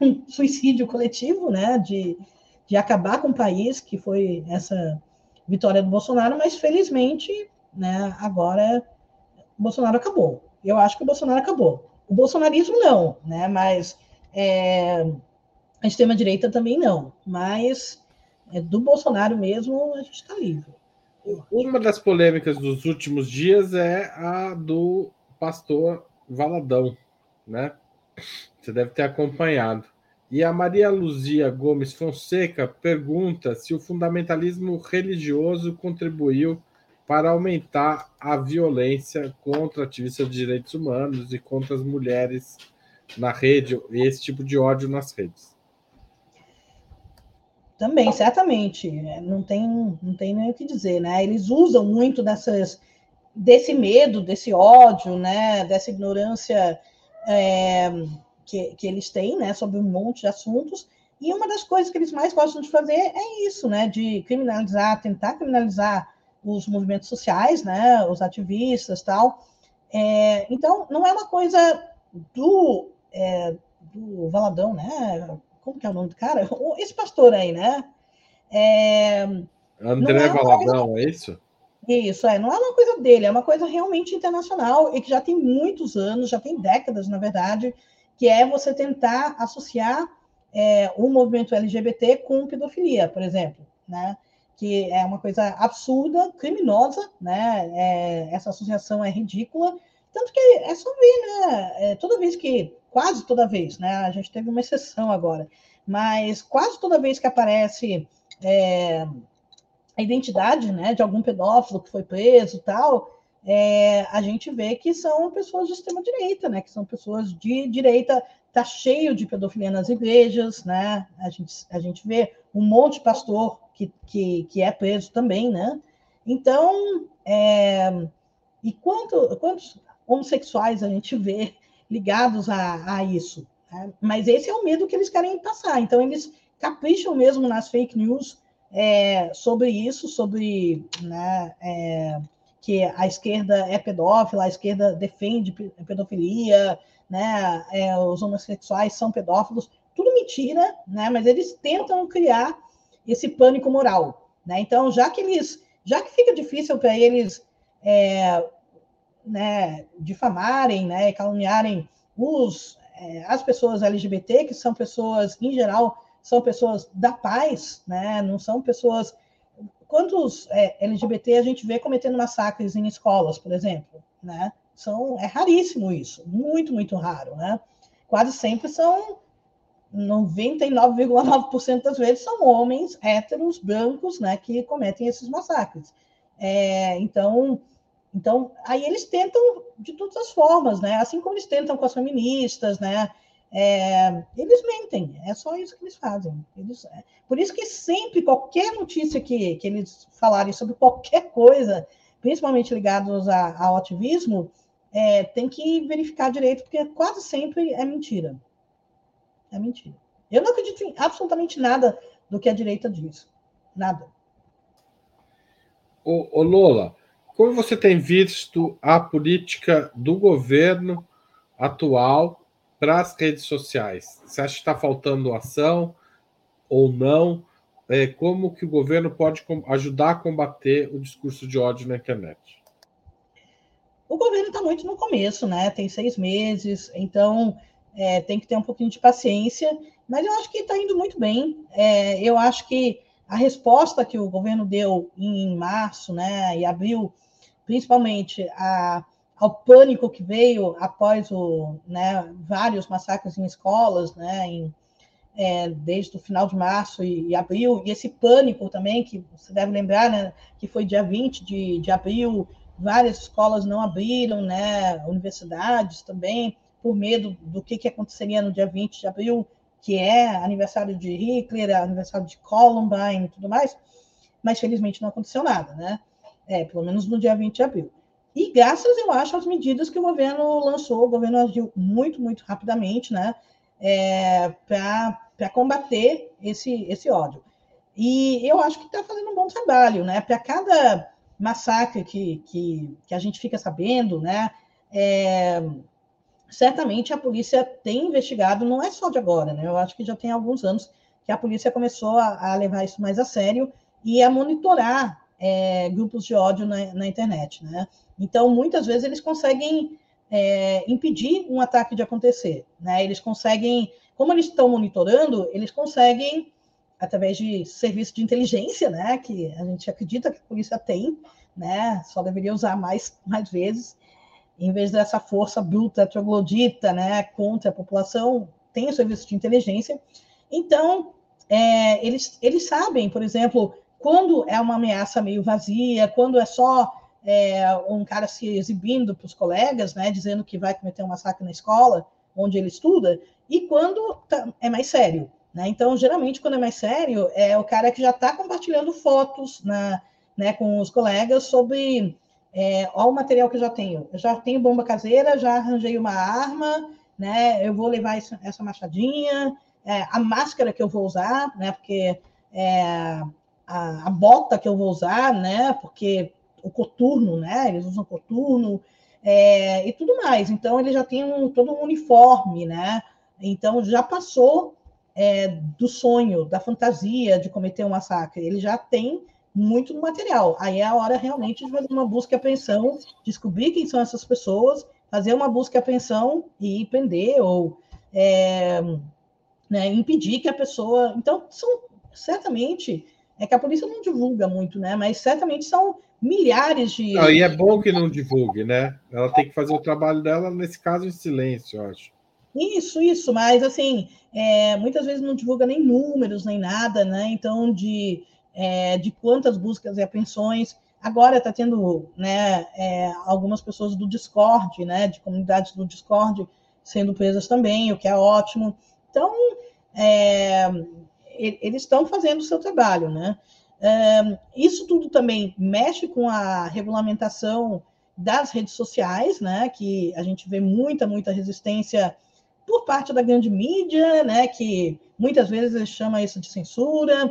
um *laughs* suicídio coletivo, né, de, de acabar com o país, que foi essa vitória do Bolsonaro, mas felizmente, né, agora o Bolsonaro acabou. Eu acho que o Bolsonaro acabou. O bolsonarismo não, né, mas é, a extrema-direita também não, mas é, do Bolsonaro mesmo a gente está livre. Uma das polêmicas dos últimos dias é a do pastor Valadão, né? Você deve ter acompanhado. E a Maria Luzia Gomes Fonseca pergunta se o fundamentalismo religioso contribuiu para aumentar a violência contra ativistas de direitos humanos e contra as mulheres na rede, esse tipo de ódio nas redes. Também, certamente. É, não tem, não tem nem o que dizer, né? Eles usam muito dessas, desse medo, desse ódio, né? Dessa ignorância é, que, que eles têm, né? Sobre um monte de assuntos. E uma das coisas que eles mais gostam de fazer é isso, né? De criminalizar, tentar criminalizar os movimentos sociais, né? Os ativistas, tal. É, então, não é uma coisa do é, do Valadão, né? Como que é o nome do cara? *laughs* Esse pastor aí, né? É, André é Valadão, coisa... é isso? Isso, é. Não é uma coisa dele, é uma coisa realmente internacional e que já tem muitos anos, já tem décadas, na verdade, que é você tentar associar é, o movimento LGBT com pedofilia, por exemplo, né? Que é uma coisa absurda, criminosa, né? É, essa associação é ridícula tanto que é só ver, né? É, toda vez que, quase toda vez, né? A gente teve uma exceção agora, mas quase toda vez que aparece é, a identidade né, de algum pedófilo que foi preso tal, é, a gente vê que são pessoas de extrema direita, né? Que são pessoas de direita, tá cheio de pedofilia nas igrejas, né? A gente, a gente vê um monte de pastor que, que, que é preso também, né? Então, é, e quanto, quantos homossexuais a gente vê ligados a, a isso. Né? Mas esse é o medo que eles querem passar. Então, eles capricham mesmo nas fake news é, sobre isso, sobre né, é, que a esquerda é pedófila, a esquerda defende pedofilia, né, é, os homossexuais são pedófilos, tudo mentira, né, mas eles tentam criar esse pânico moral. Né? Então, já que eles, já que fica difícil para eles é, né, difamarem, né, caluniarem os, é, as pessoas LGBT, que são pessoas, em geral, são pessoas da paz, né, não são pessoas. Quantos é, LGBT a gente vê cometendo massacres em escolas, por exemplo? Né? São, é raríssimo isso, muito, muito raro. Né? Quase sempre são 99,9% das vezes são homens héteros, brancos, né, que cometem esses massacres. É, então, então, aí eles tentam de todas as formas, né? Assim como eles tentam com as feministas, né? é, eles mentem, é só isso que eles fazem. Eles, é, por isso que sempre, qualquer notícia que, que eles falarem sobre qualquer coisa, principalmente ligados a, ao ativismo, é, tem que verificar direito, porque quase sempre é mentira. É mentira. Eu não acredito em absolutamente nada do que a direita diz. Nada. Ô, ô Lola, como você tem visto a política do governo atual para as redes sociais? Você acha que está faltando ação ou não? É, como que o governo pode ajudar a combater o discurso de ódio na internet? O governo está muito no começo, né? Tem seis meses, então é, tem que ter um pouquinho de paciência, mas eu acho que está indo muito bem. É, eu acho que a resposta que o governo deu em março, né, e abril, principalmente a ao pânico que veio após o, né, vários massacres em escolas, né, em, é, desde o final de março e, e, abril, e esse pânico também, que você deve lembrar, né, que foi dia 20 de, de abril, várias escolas não abriram, né, universidades também, por medo do que, que aconteceria no dia 20 de abril, que é aniversário de Hitler, aniversário de Columbine e tudo mais, mas felizmente não aconteceu nada, né? É, pelo menos no dia 20 de abril. E graças, eu acho, às medidas que o governo lançou, o governo agiu muito, muito rapidamente, né, é, para combater esse, esse ódio. E eu acho que está fazendo um bom trabalho, né? Para cada massacre que, que, que, a gente fica sabendo, né? É, certamente a polícia tem investigado, não é só de agora, né? Eu acho que já tem alguns anos que a polícia começou a, a levar isso mais a sério e a monitorar é, grupos de ódio na, na, internet, né? Então, muitas vezes eles conseguem é, impedir um ataque de acontecer, né? Eles conseguem, como eles estão monitorando, eles conseguem através de serviço de inteligência, né? Que a gente acredita que a polícia tem, né? Só deveria usar mais, mais vezes, em vez dessa força bruta, troglodita, né? Contra a população, tem o serviço de inteligência. Então, é, eles, eles sabem, por exemplo, quando é uma ameaça meio vazia, quando é só é, um cara se exibindo para os colegas, né, dizendo que vai cometer um massacre na escola onde ele estuda, e quando tá, é mais sério. Né? Então, geralmente, quando é mais sério, é o cara que já está compartilhando fotos na, né, com os colegas sobre é, ó, o material que eu já tenho. Eu já tenho bomba caseira, já arranjei uma arma, né? Eu vou levar essa, essa machadinha, é, a máscara que eu vou usar, né? Porque é, a, a, bota que eu vou usar, né? Porque o coturno, né? Eles usam coturno é, e tudo mais. Então ele já tem um, todo um uniforme, né? Então já passou é, do sonho, da fantasia de cometer um massacre. Ele já tem muito material. Aí é a hora realmente de fazer uma busca e apreensão, descobrir quem são essas pessoas, fazer uma busca e apreensão e prender ou é, né, impedir que a pessoa. Então, são certamente é que a polícia não divulga muito, né? Mas certamente são milhares de. Não, e é bom que não divulgue, né? Ela tem que fazer o trabalho dela, nesse caso, em silêncio, eu acho. Isso, isso, mas assim, é, muitas vezes não divulga nem números, nem nada, né? Então, de, é, de quantas buscas e apreensões. Agora está tendo né, é, algumas pessoas do Discord, né? De comunidades do Discord sendo presas também, o que é ótimo. Então, é, eles estão fazendo o seu trabalho, né? isso tudo também mexe com a regulamentação das redes sociais, né? Que a gente vê muita, muita resistência por parte da grande mídia, né? Que muitas vezes chama isso de censura.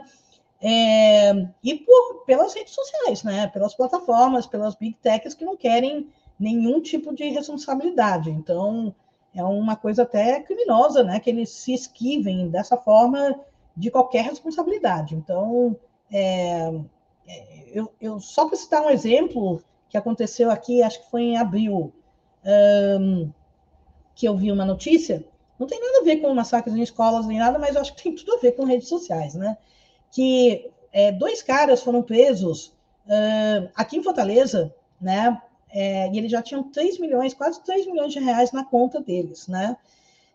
É, e por, pelas redes sociais, né? Pelas plataformas, pelas big techs que não querem nenhum tipo de responsabilidade. Então, é uma coisa até criminosa, né? Que eles se esquivem dessa forma de qualquer responsabilidade. Então, é, é, eu, eu, só para citar um exemplo que aconteceu aqui, acho que foi em abril, um, que eu vi uma notícia, não tem nada a ver com massacres em escolas nem nada, mas eu acho que tem tudo a ver com redes sociais, né? Que é, dois caras foram presos uh, aqui em Fortaleza, né? É, e eles já tinham 3 milhões, quase 3 milhões de reais na conta deles, né?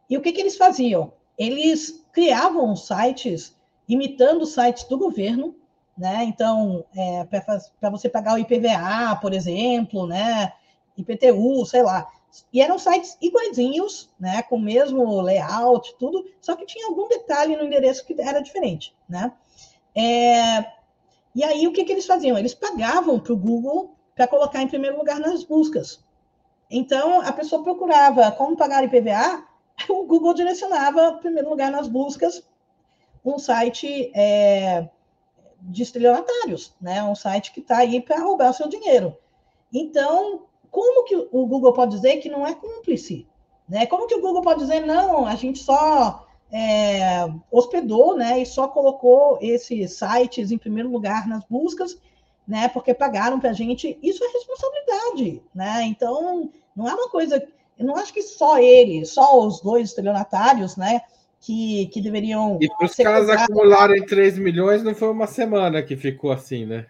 E o que, que eles faziam? Eles criavam sites imitando sites do governo, né? Então, é, para você pagar o IPVA, por exemplo, né? IPTU, sei lá, E eram sites iguaizinhos, né, com o mesmo layout, tudo, só que tinha algum detalhe no endereço que era diferente, né? É, e aí, o que, que eles faziam? Eles pagavam para o Google para colocar em primeiro lugar nas buscas. Então, a pessoa procurava como pagar IPVA, o Google direcionava em primeiro lugar nas buscas um site é, de estelionatários, né? um site que está aí para roubar o seu dinheiro. Então, como que o Google pode dizer que não é cúmplice? Né? Como que o Google pode dizer, não, a gente só é, hospedou né, e só colocou esses sites em primeiro lugar nas buscas, né, porque pagaram para a gente? Isso é responsabilidade. Né? Então, não é uma coisa. Eu não acho que só ele, só os dois estelionatários, né? Que, que deveriam. E para os caras acumularem 3 milhões, não foi uma semana que ficou assim, né?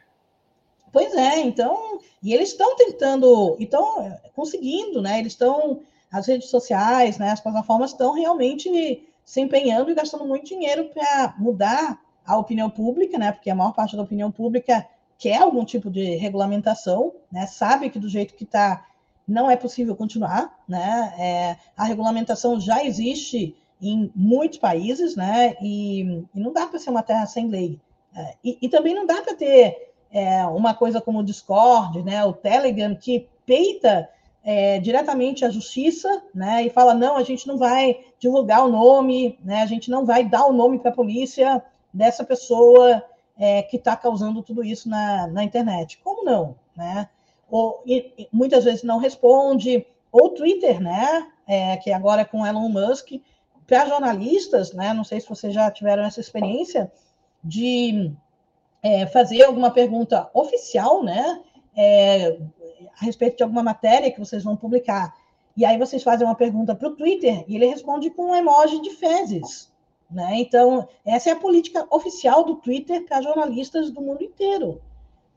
Pois é, então, e eles estão tentando, estão conseguindo, né? Eles estão, as redes sociais, né? As plataformas estão realmente se empenhando e gastando muito dinheiro para mudar a opinião pública, né? Porque a maior parte da opinião pública quer algum tipo de regulamentação, né? Sabe que do jeito que está não é possível continuar, né? É, a regulamentação já existe em muitos países, né? E, e não dá para ser uma terra sem lei. É, e, e, também não dá para ter é, uma coisa como o Discord, né? O Telegram que peita é, diretamente a justiça, né? E fala não, a gente não vai divulgar o nome, né? A gente não vai dar o nome para a polícia dessa pessoa é, que está causando tudo isso na, na internet. Como não, né? Ou e, muitas vezes não responde, ou Twitter, né, é, que agora é com Elon Musk, para jornalistas, né, não sei se vocês já tiveram essa experiência, de é, fazer alguma pergunta oficial, né, é, a respeito de alguma matéria que vocês vão publicar, e aí vocês fazem uma pergunta para o Twitter, e ele responde com um emoji de fezes, né, então essa é a política oficial do Twitter para jornalistas do mundo inteiro.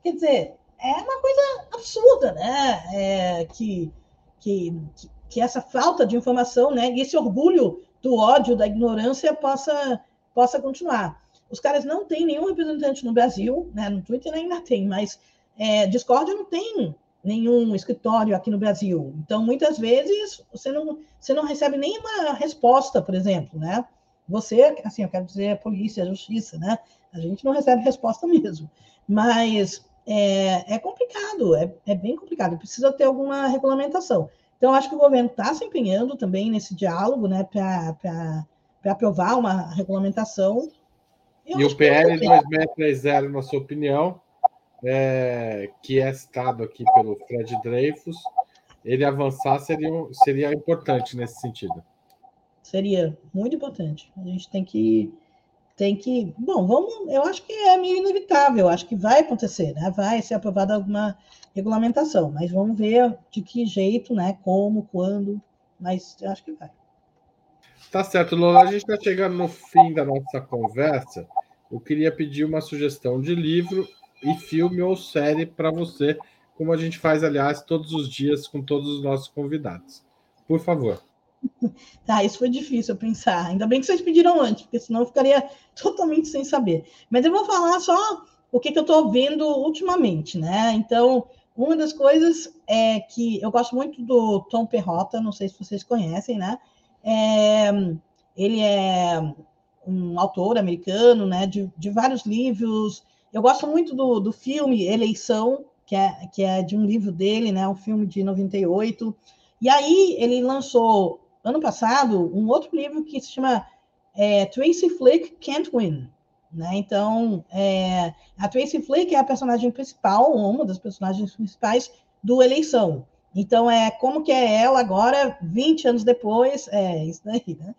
Quer dizer, é uma coisa absurda, né? É, que, que, que essa falta de informação, né? E esse orgulho do ódio, da ignorância possa, possa continuar. Os caras não têm nenhum representante no Brasil, né? No Twitter ainda tem, mas é, Discord não tem nenhum escritório aqui no Brasil. Então, muitas vezes, você não, você não recebe nenhuma resposta, por exemplo, né? Você, assim, eu quero dizer a polícia, a justiça, né? A gente não recebe resposta mesmo. Mas é, é complicado, é, é, bem complicado, precisa ter alguma regulamentação. Então, acho que o governo está se empenhando também nesse diálogo, né, para aprovar uma regulamentação. Eu e o PL 2630, na sua opinião, é, que é citado aqui pelo Fred Dreyfus, ele avançar seria, seria importante nesse sentido. Seria muito importante. A gente tem que tem que. Bom, vamos. Eu acho que é meio inevitável, acho que vai acontecer, né? Vai ser aprovada alguma regulamentação, mas vamos ver de que jeito, né? Como, quando, mas acho que vai. Tá certo, Lola. A gente está chegando no fim da nossa conversa. Eu queria pedir uma sugestão de livro e filme ou série para você, como a gente faz, aliás, todos os dias com todos os nossos convidados. Por favor. Tá, *laughs* isso foi difícil pensar. Ainda bem que vocês pediram antes, porque senão eu ficaria *laughs* totalmente sem saber. Mas eu vou falar só o que, que eu estou vendo ultimamente, né? Então, uma das coisas é que eu gosto muito do Tom Perrota, não sei se vocês conhecem, né? É, ele é um autor americano, né? De, de vários livros. Eu gosto muito do, do filme Eleição, que é, que é de um livro dele, né? Um filme de 98. E aí ele lançou ano passado um outro livro que se chama é, Tracy Flick Can't Win. Né? Então, é, a Tracy Flick é a personagem principal, uma das personagens principais do Eleição. Então, é como que é ela agora, 20 anos depois, é isso daí, né?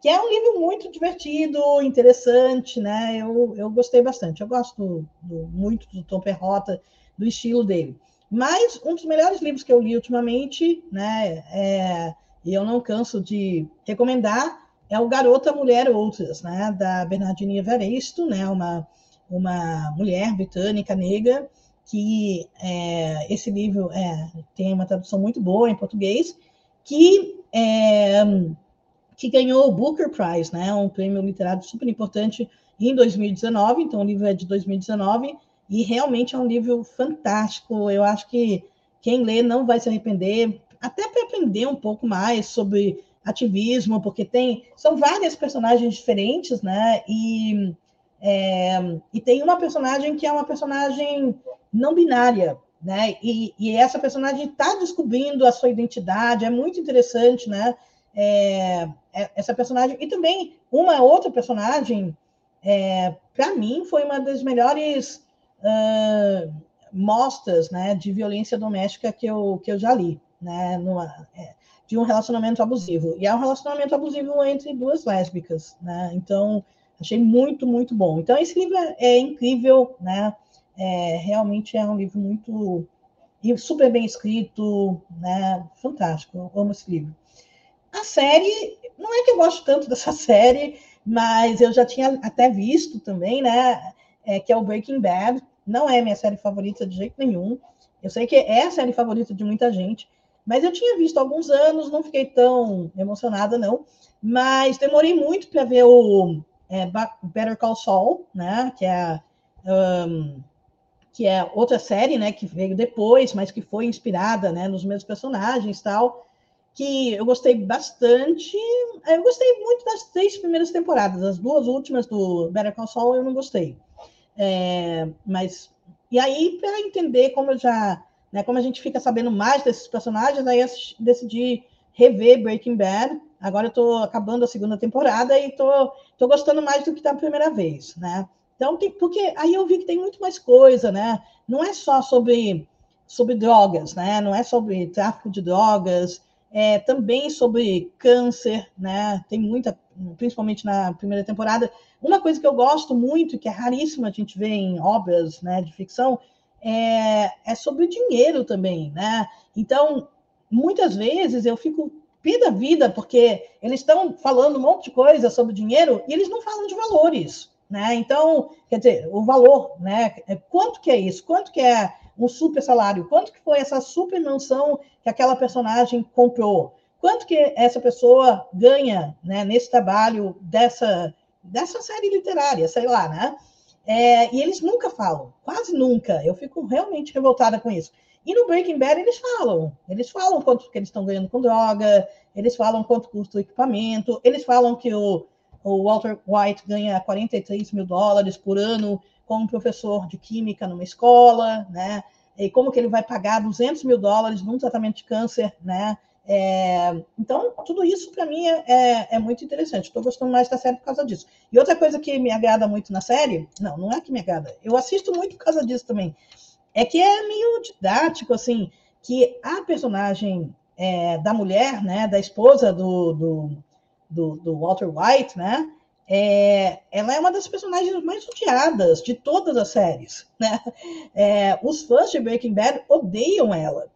Que é um livro muito divertido, interessante, né? Eu, eu gostei bastante. Eu gosto do, muito do Tom Perrota, do estilo dele. Mas um dos melhores livros que eu li ultimamente, né, é e eu não canso de recomendar, é o Garota, Mulher Outras, né, da Bernardine Evaristo, né, uma, uma mulher britânica negra, que é, esse livro é, tem uma tradução muito boa em português, que, é, que ganhou o Booker Prize, né, um prêmio literário super importante em 2019, então o livro é de 2019, e realmente é um livro fantástico, eu acho que quem lê não vai se arrepender, até para aprender um pouco mais sobre ativismo, porque tem são várias personagens diferentes, né? E, é, e tem uma personagem que é uma personagem não binária, né? E, e essa personagem está descobrindo a sua identidade, é muito interessante, né? É, é, essa personagem e também uma outra personagem, é, para mim, foi uma das melhores uh, mostras, né, de violência doméstica que eu que eu já li, né? Numa, é, de um relacionamento abusivo. E é um relacionamento abusivo entre duas lésbicas, né? Então, achei muito, muito bom. Então, esse livro é, é incrível, né? É, realmente é um livro muito super bem escrito, né? Fantástico, eu amo esse livro. A série, não é que eu gosto tanto *laughs* dessa série, mas eu já tinha até visto também, né? É, que é o Breaking Bad. Não é minha série favorita de jeito nenhum. Eu sei que é a série favorita de muita gente, mas eu tinha visto há alguns anos, não fiquei tão emocionada, não. Mas demorei muito para ver o é, Better Call Saul, né? Que é, um, que é outra série, né? Que veio depois, mas que foi inspirada, né? Nos mesmos personagens, tal. Que eu gostei bastante. Eu gostei muito das três primeiras temporadas. As duas últimas do Better Call Saul eu não gostei. É, mas e aí para entender como eu já né? Como a gente fica sabendo mais desses personagens, aí eu decidi rever Breaking Bad. Agora eu estou acabando a segunda temporada e tô, tô gostando mais do que da primeira vez, né? Então, tem, porque aí eu vi que tem muito mais coisa, né? Não é só sobre, sobre drogas, né? Não é sobre tráfico de drogas, é também sobre câncer, né? Tem muita, principalmente na primeira temporada. Uma coisa que eu gosto muito, que é raríssima a gente ver em obras né, de ficção, é, é sobre dinheiro também, né? Então, muitas vezes eu fico pé da vida, porque eles estão falando um monte de coisa sobre dinheiro e eles não falam de valores, né? Então, quer dizer, o valor, né? É, quanto que é isso? Quanto que é um super salário? Quanto que foi essa super mansão que aquela personagem comprou? Quanto que essa pessoa ganha, né, nesse trabalho dessa dessa série literária, sei lá, né? É, e eles nunca falam, quase nunca. Eu fico realmente revoltada com isso. E no Breaking Bad eles falam, eles falam quanto que eles estão ganhando com droga, eles falam quanto custa o equipamento, eles falam que o, o Walter White ganha 43 mil dólares por ano como professor de química numa escola, né? E como que ele vai pagar 200 mil dólares num tratamento de câncer, né? É, então, tudo isso para mim é, é, é, muito interessante. Estou gostando mais da série por causa disso. E outra coisa que me agrada muito na série, não, não é que me agrada, eu assisto muito por causa disso também, é que é meio didático, assim, que a personagem é, da mulher, né, da esposa do, do, do, do Walter White, né, é, ela é uma das personagens mais odiadas de todas as séries, né? É, os fãs de Breaking Bad odeiam ela.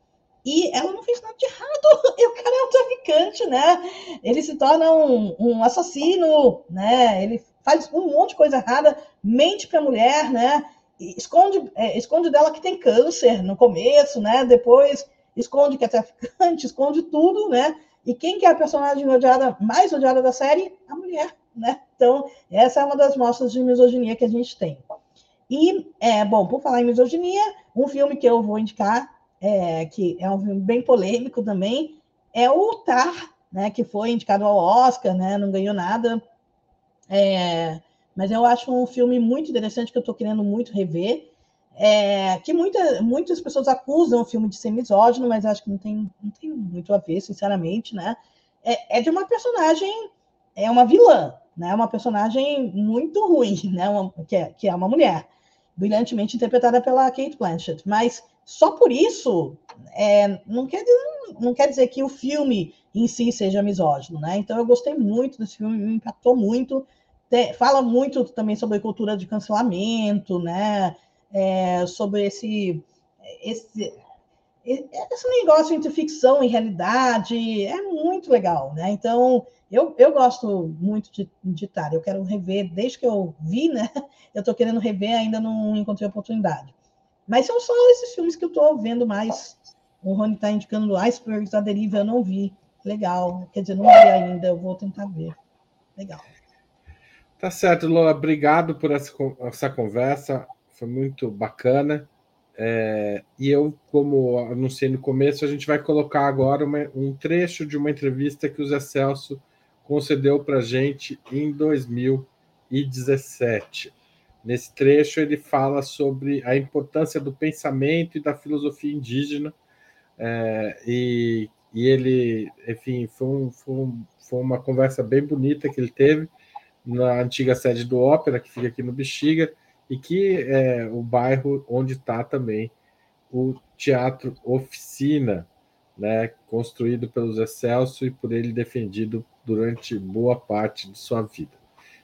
E ela não fez nada de errado. *laughs* E o cara é um traficante, né? Ele se torna um, um assassino, né? Ele faz um monte de coisa errada, mente para a mulher, né? Esconde, é, esconde dela que tem câncer no começo, né? Depois esconde que é traficante, *laughs* esconde tudo, né? E quem que é a personagem odiada, mais odiada da série? A mulher, né? Então, essa é uma das mostras de misoginia que a gente tem. E, é, bom, por falar em misoginia, um filme que eu vou indicar é, que é um filme bem polêmico também, é o Tar, né, que foi indicado ao Oscar, né, não ganhou nada. É, mas eu acho um filme muito interessante que eu estou querendo muito rever. É, que muita, muitas pessoas acusam o filme de ser misógino, mas acho que não tem, não tem muito a ver, sinceramente, né? É, é de uma personagem, é uma vilã, né? Uma personagem muito ruim, né? Uma, que, é, que é uma mulher, brilhantemente interpretada pela Kate Blanchett. Mas só por isso é, não, quer, não quer dizer que o filme em si seja misógino, né? Então eu gostei muito desse filme, me impactou muito. fala muito também sobre cultura de cancelamento, né? É, sobre esse, esse esse negócio entre ficção e realidade é muito legal, né? Então, eu, eu gosto muito de, de Tar, eu quero rever, desde que eu vi, né? *laughs* Eu tô querendo rever, ainda não encontrei oportunidade. Mas são só esses filmes que eu estou vendo mais. O Rony está indicando Icebergs, A Deriva, eu não vi. Legal. Quer dizer, não vi ainda, eu vou tentar ver. Legal. Tá certo, Lola. Obrigado por essa, essa conversa. Foi muito bacana. É, e eu, como anunciei no começo, a gente vai colocar agora uma, um trecho de uma entrevista que o Zé Celso concedeu para gente em 2017. Nesse trecho, ele fala sobre a importância do pensamento e da filosofia indígena, é, e, e, ele, enfim, foi, um, foi, um, foi uma conversa bem bonita que ele teve na antiga sede do Ópera, que fica aqui no Bexiga, e que é o bairro onde está também o Teatro Oficina, né, construído pelo Zé Celso e por ele defendido durante boa parte de sua vida.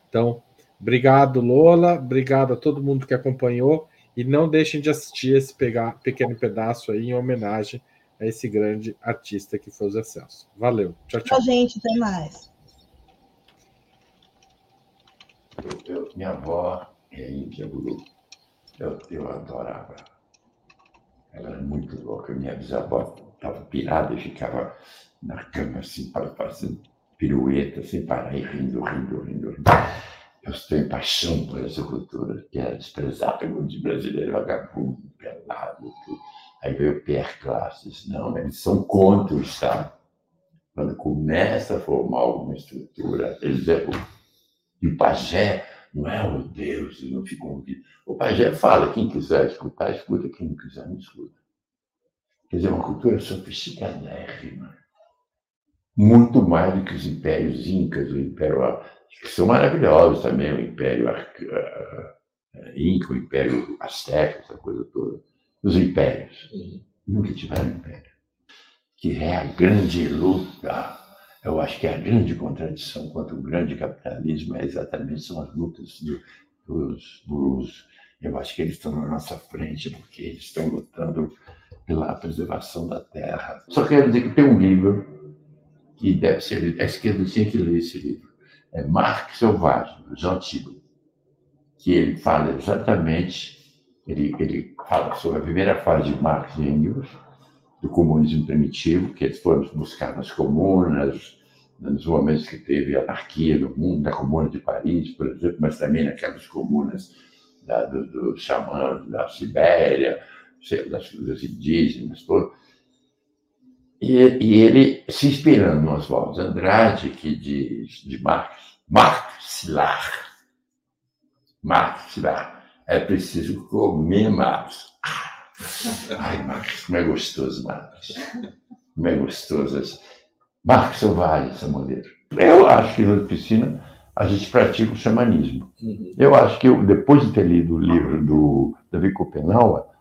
Então, obrigado, Lola, obrigado a todo mundo que acompanhou e não deixem de assistir esse pequeno pedaço aí em homenagem a esse grande artista que foi o Zé Celso. Valeu, tchau, tchau. Tchau, gente, até mais. minha avó é índia Guru. Eu, eu adorava. Ela era muito louca. Minha bisavó estava pirada e ficava na cama assim, fazendo pirueta sem parar e rindo, rindo, rindo, rindo. Eu tenho paixão por essa cultura, que é desprezada de brasileiro, vagabundo, pelado, tudo. Aí veio o Pierre Classes. Não, eles são contra o Estado. Quando começa a formar alguma estrutura, eles derrubam. E o pajé não é o Deus, não ficam ouvindo. O pajé fala, quem quiser escutar, escuta, quem não quiser, não escuta. Quer dizer, é uma cultura sofisticadérrima. Muito mais do que os impérios incas, o império que são maravilhosos também, o império inca, o império azteca, essa coisa toda. Os impérios. Nunca tiveram império. Que é a grande luta eu acho que a grande contradição contra o grande capitalismo é exatamente são as lutas do, dos gurus. Eu acho que eles estão na nossa frente porque eles estão lutando pela preservação da terra. Só quero dizer que tem um livro que deve ser a esquerda tinha que ler esse livro. É Marx Selvagem, do Jean Tibre, que ele fala exatamente, ele, ele fala sobre a primeira fase de Marx e Engels, do comunismo primitivo, que eles foram buscar nas comunas, nos momentos que teve anarquia no mundo, na Comuna de Paris, por exemplo, mas também naquelas comunas da, do, do xamã da Sibéria, das, das indígenas, todo. E, e, ele se inspirando no Oswaldo Andrade, que diz de Marx, Marx Silar, Marx Silar, é preciso comer Marx. Ai, Marcos, como é gostoso, Marcos. Como é gostoso. Marcos Selvagem, Samoleiro. Eu acho que na piscina a gente pratica o xamanismo. Uhum. Eu acho que eu, depois de ter lido o livro do Davi Copenau,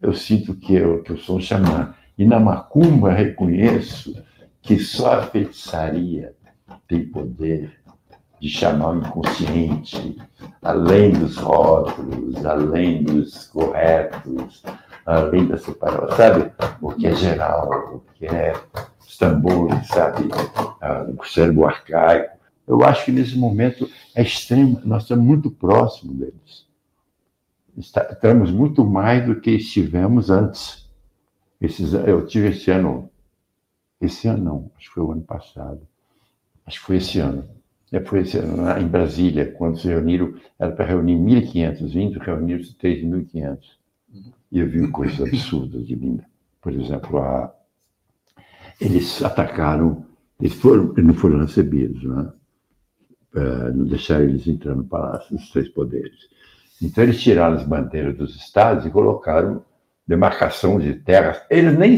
eu sinto que eu, que eu sou um xamã. E na macumba reconheço que só a feitiçaria tem poder de chamar o inconsciente, além dos rótulos, além dos corretos, além da separação, sabe? O que é geral, o que é os tambores, sabe? Ah, o cérebro arcaico. Eu acho que nesse momento é extremo, nós estamos muito próximos deles. Estamos muito mais do que estivemos antes. Esses, eu tive esse ano, esse ano não, acho que foi o ano passado, acho que foi esse ano. É, foi esse ano, em Brasília, quando se reuniram, era para reunir 1.500, 20 reuniram-se 3.500. E eu vi coisas absurdas de linda. Por exemplo, a... eles atacaram, eles, foram, não foram recebidos, né? Uh, não deixaram eles entrar no Palácio dos Três Poderes. Então, eles tiraram as bandeiras dos estados e colocaram demarcação de terras. Eles nem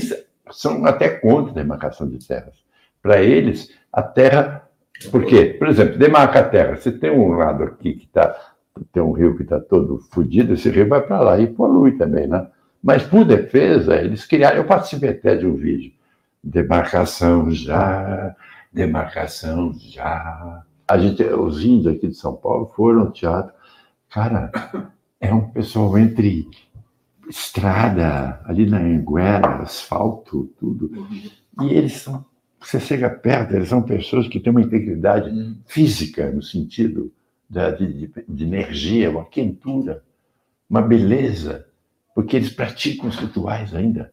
são até contra a demarcação de terras. Para eles, a terra. Por quê? Por exemplo, demarca a terra. Você tem um lado aqui que está tem um rio que está todo fodido, esse rio vai para lá e polui também, né? Mas, por defesa, eles criaram. Eu participei até de um vídeo. Demarcação já, demarcação já. A gente, os índios aqui de São Paulo foram ao teatro. Cara, é um pessoal entre estrada, ali na Anguera, asfalto, tudo. E eles são. Você chega perto, eles são pessoas que têm uma integridade uhum. física, no sentido de, de, de energia, uma quentura, uma beleza, porque eles praticam os rituais ainda.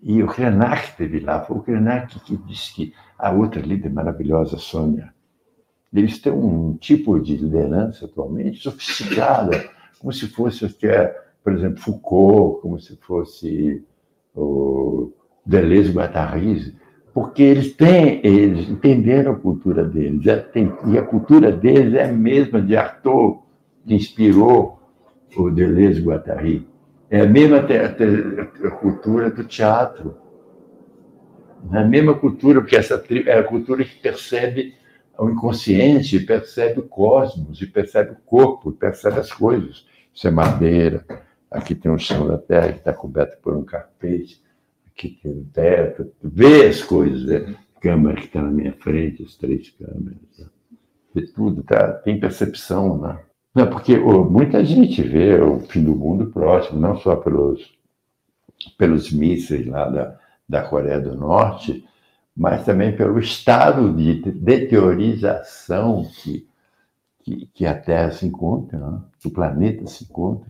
E o Krenak esteve lá, foi o Krenak que disse que a outra líder maravilhosa, Sônia, eles têm um tipo de liderança atualmente sofisticada, como se fosse que é por exemplo, Foucault, como se fosse o Deleuze Guattari, porque eles têm, eles entenderam a cultura deles, é, e a cultura deles é a mesma de Arthur, que inspirou o Deleuze Guattari. É a mesma cultura do teatro. É a mesma cultura, porque essa é a cultura que percebe o inconsciente, percebe o cosmos, e percebe o corpo, percebe as coisas. Isso é madeira, aqui tem um chão da terra que está coberto por um carpete, aqui tem um teto, vê as coisas, né? câmera que está na minha frente, as três câmeras, né? vê tudo, tá? tem percepção, né? Não, porque muita gente vê o fim do mundo próximo, não só pelos, pelos mísseis lá da, da Coreia do Norte, mas também pelo estado de deteriorização que, que, que a Terra se encontra, né? o planeta se encontra.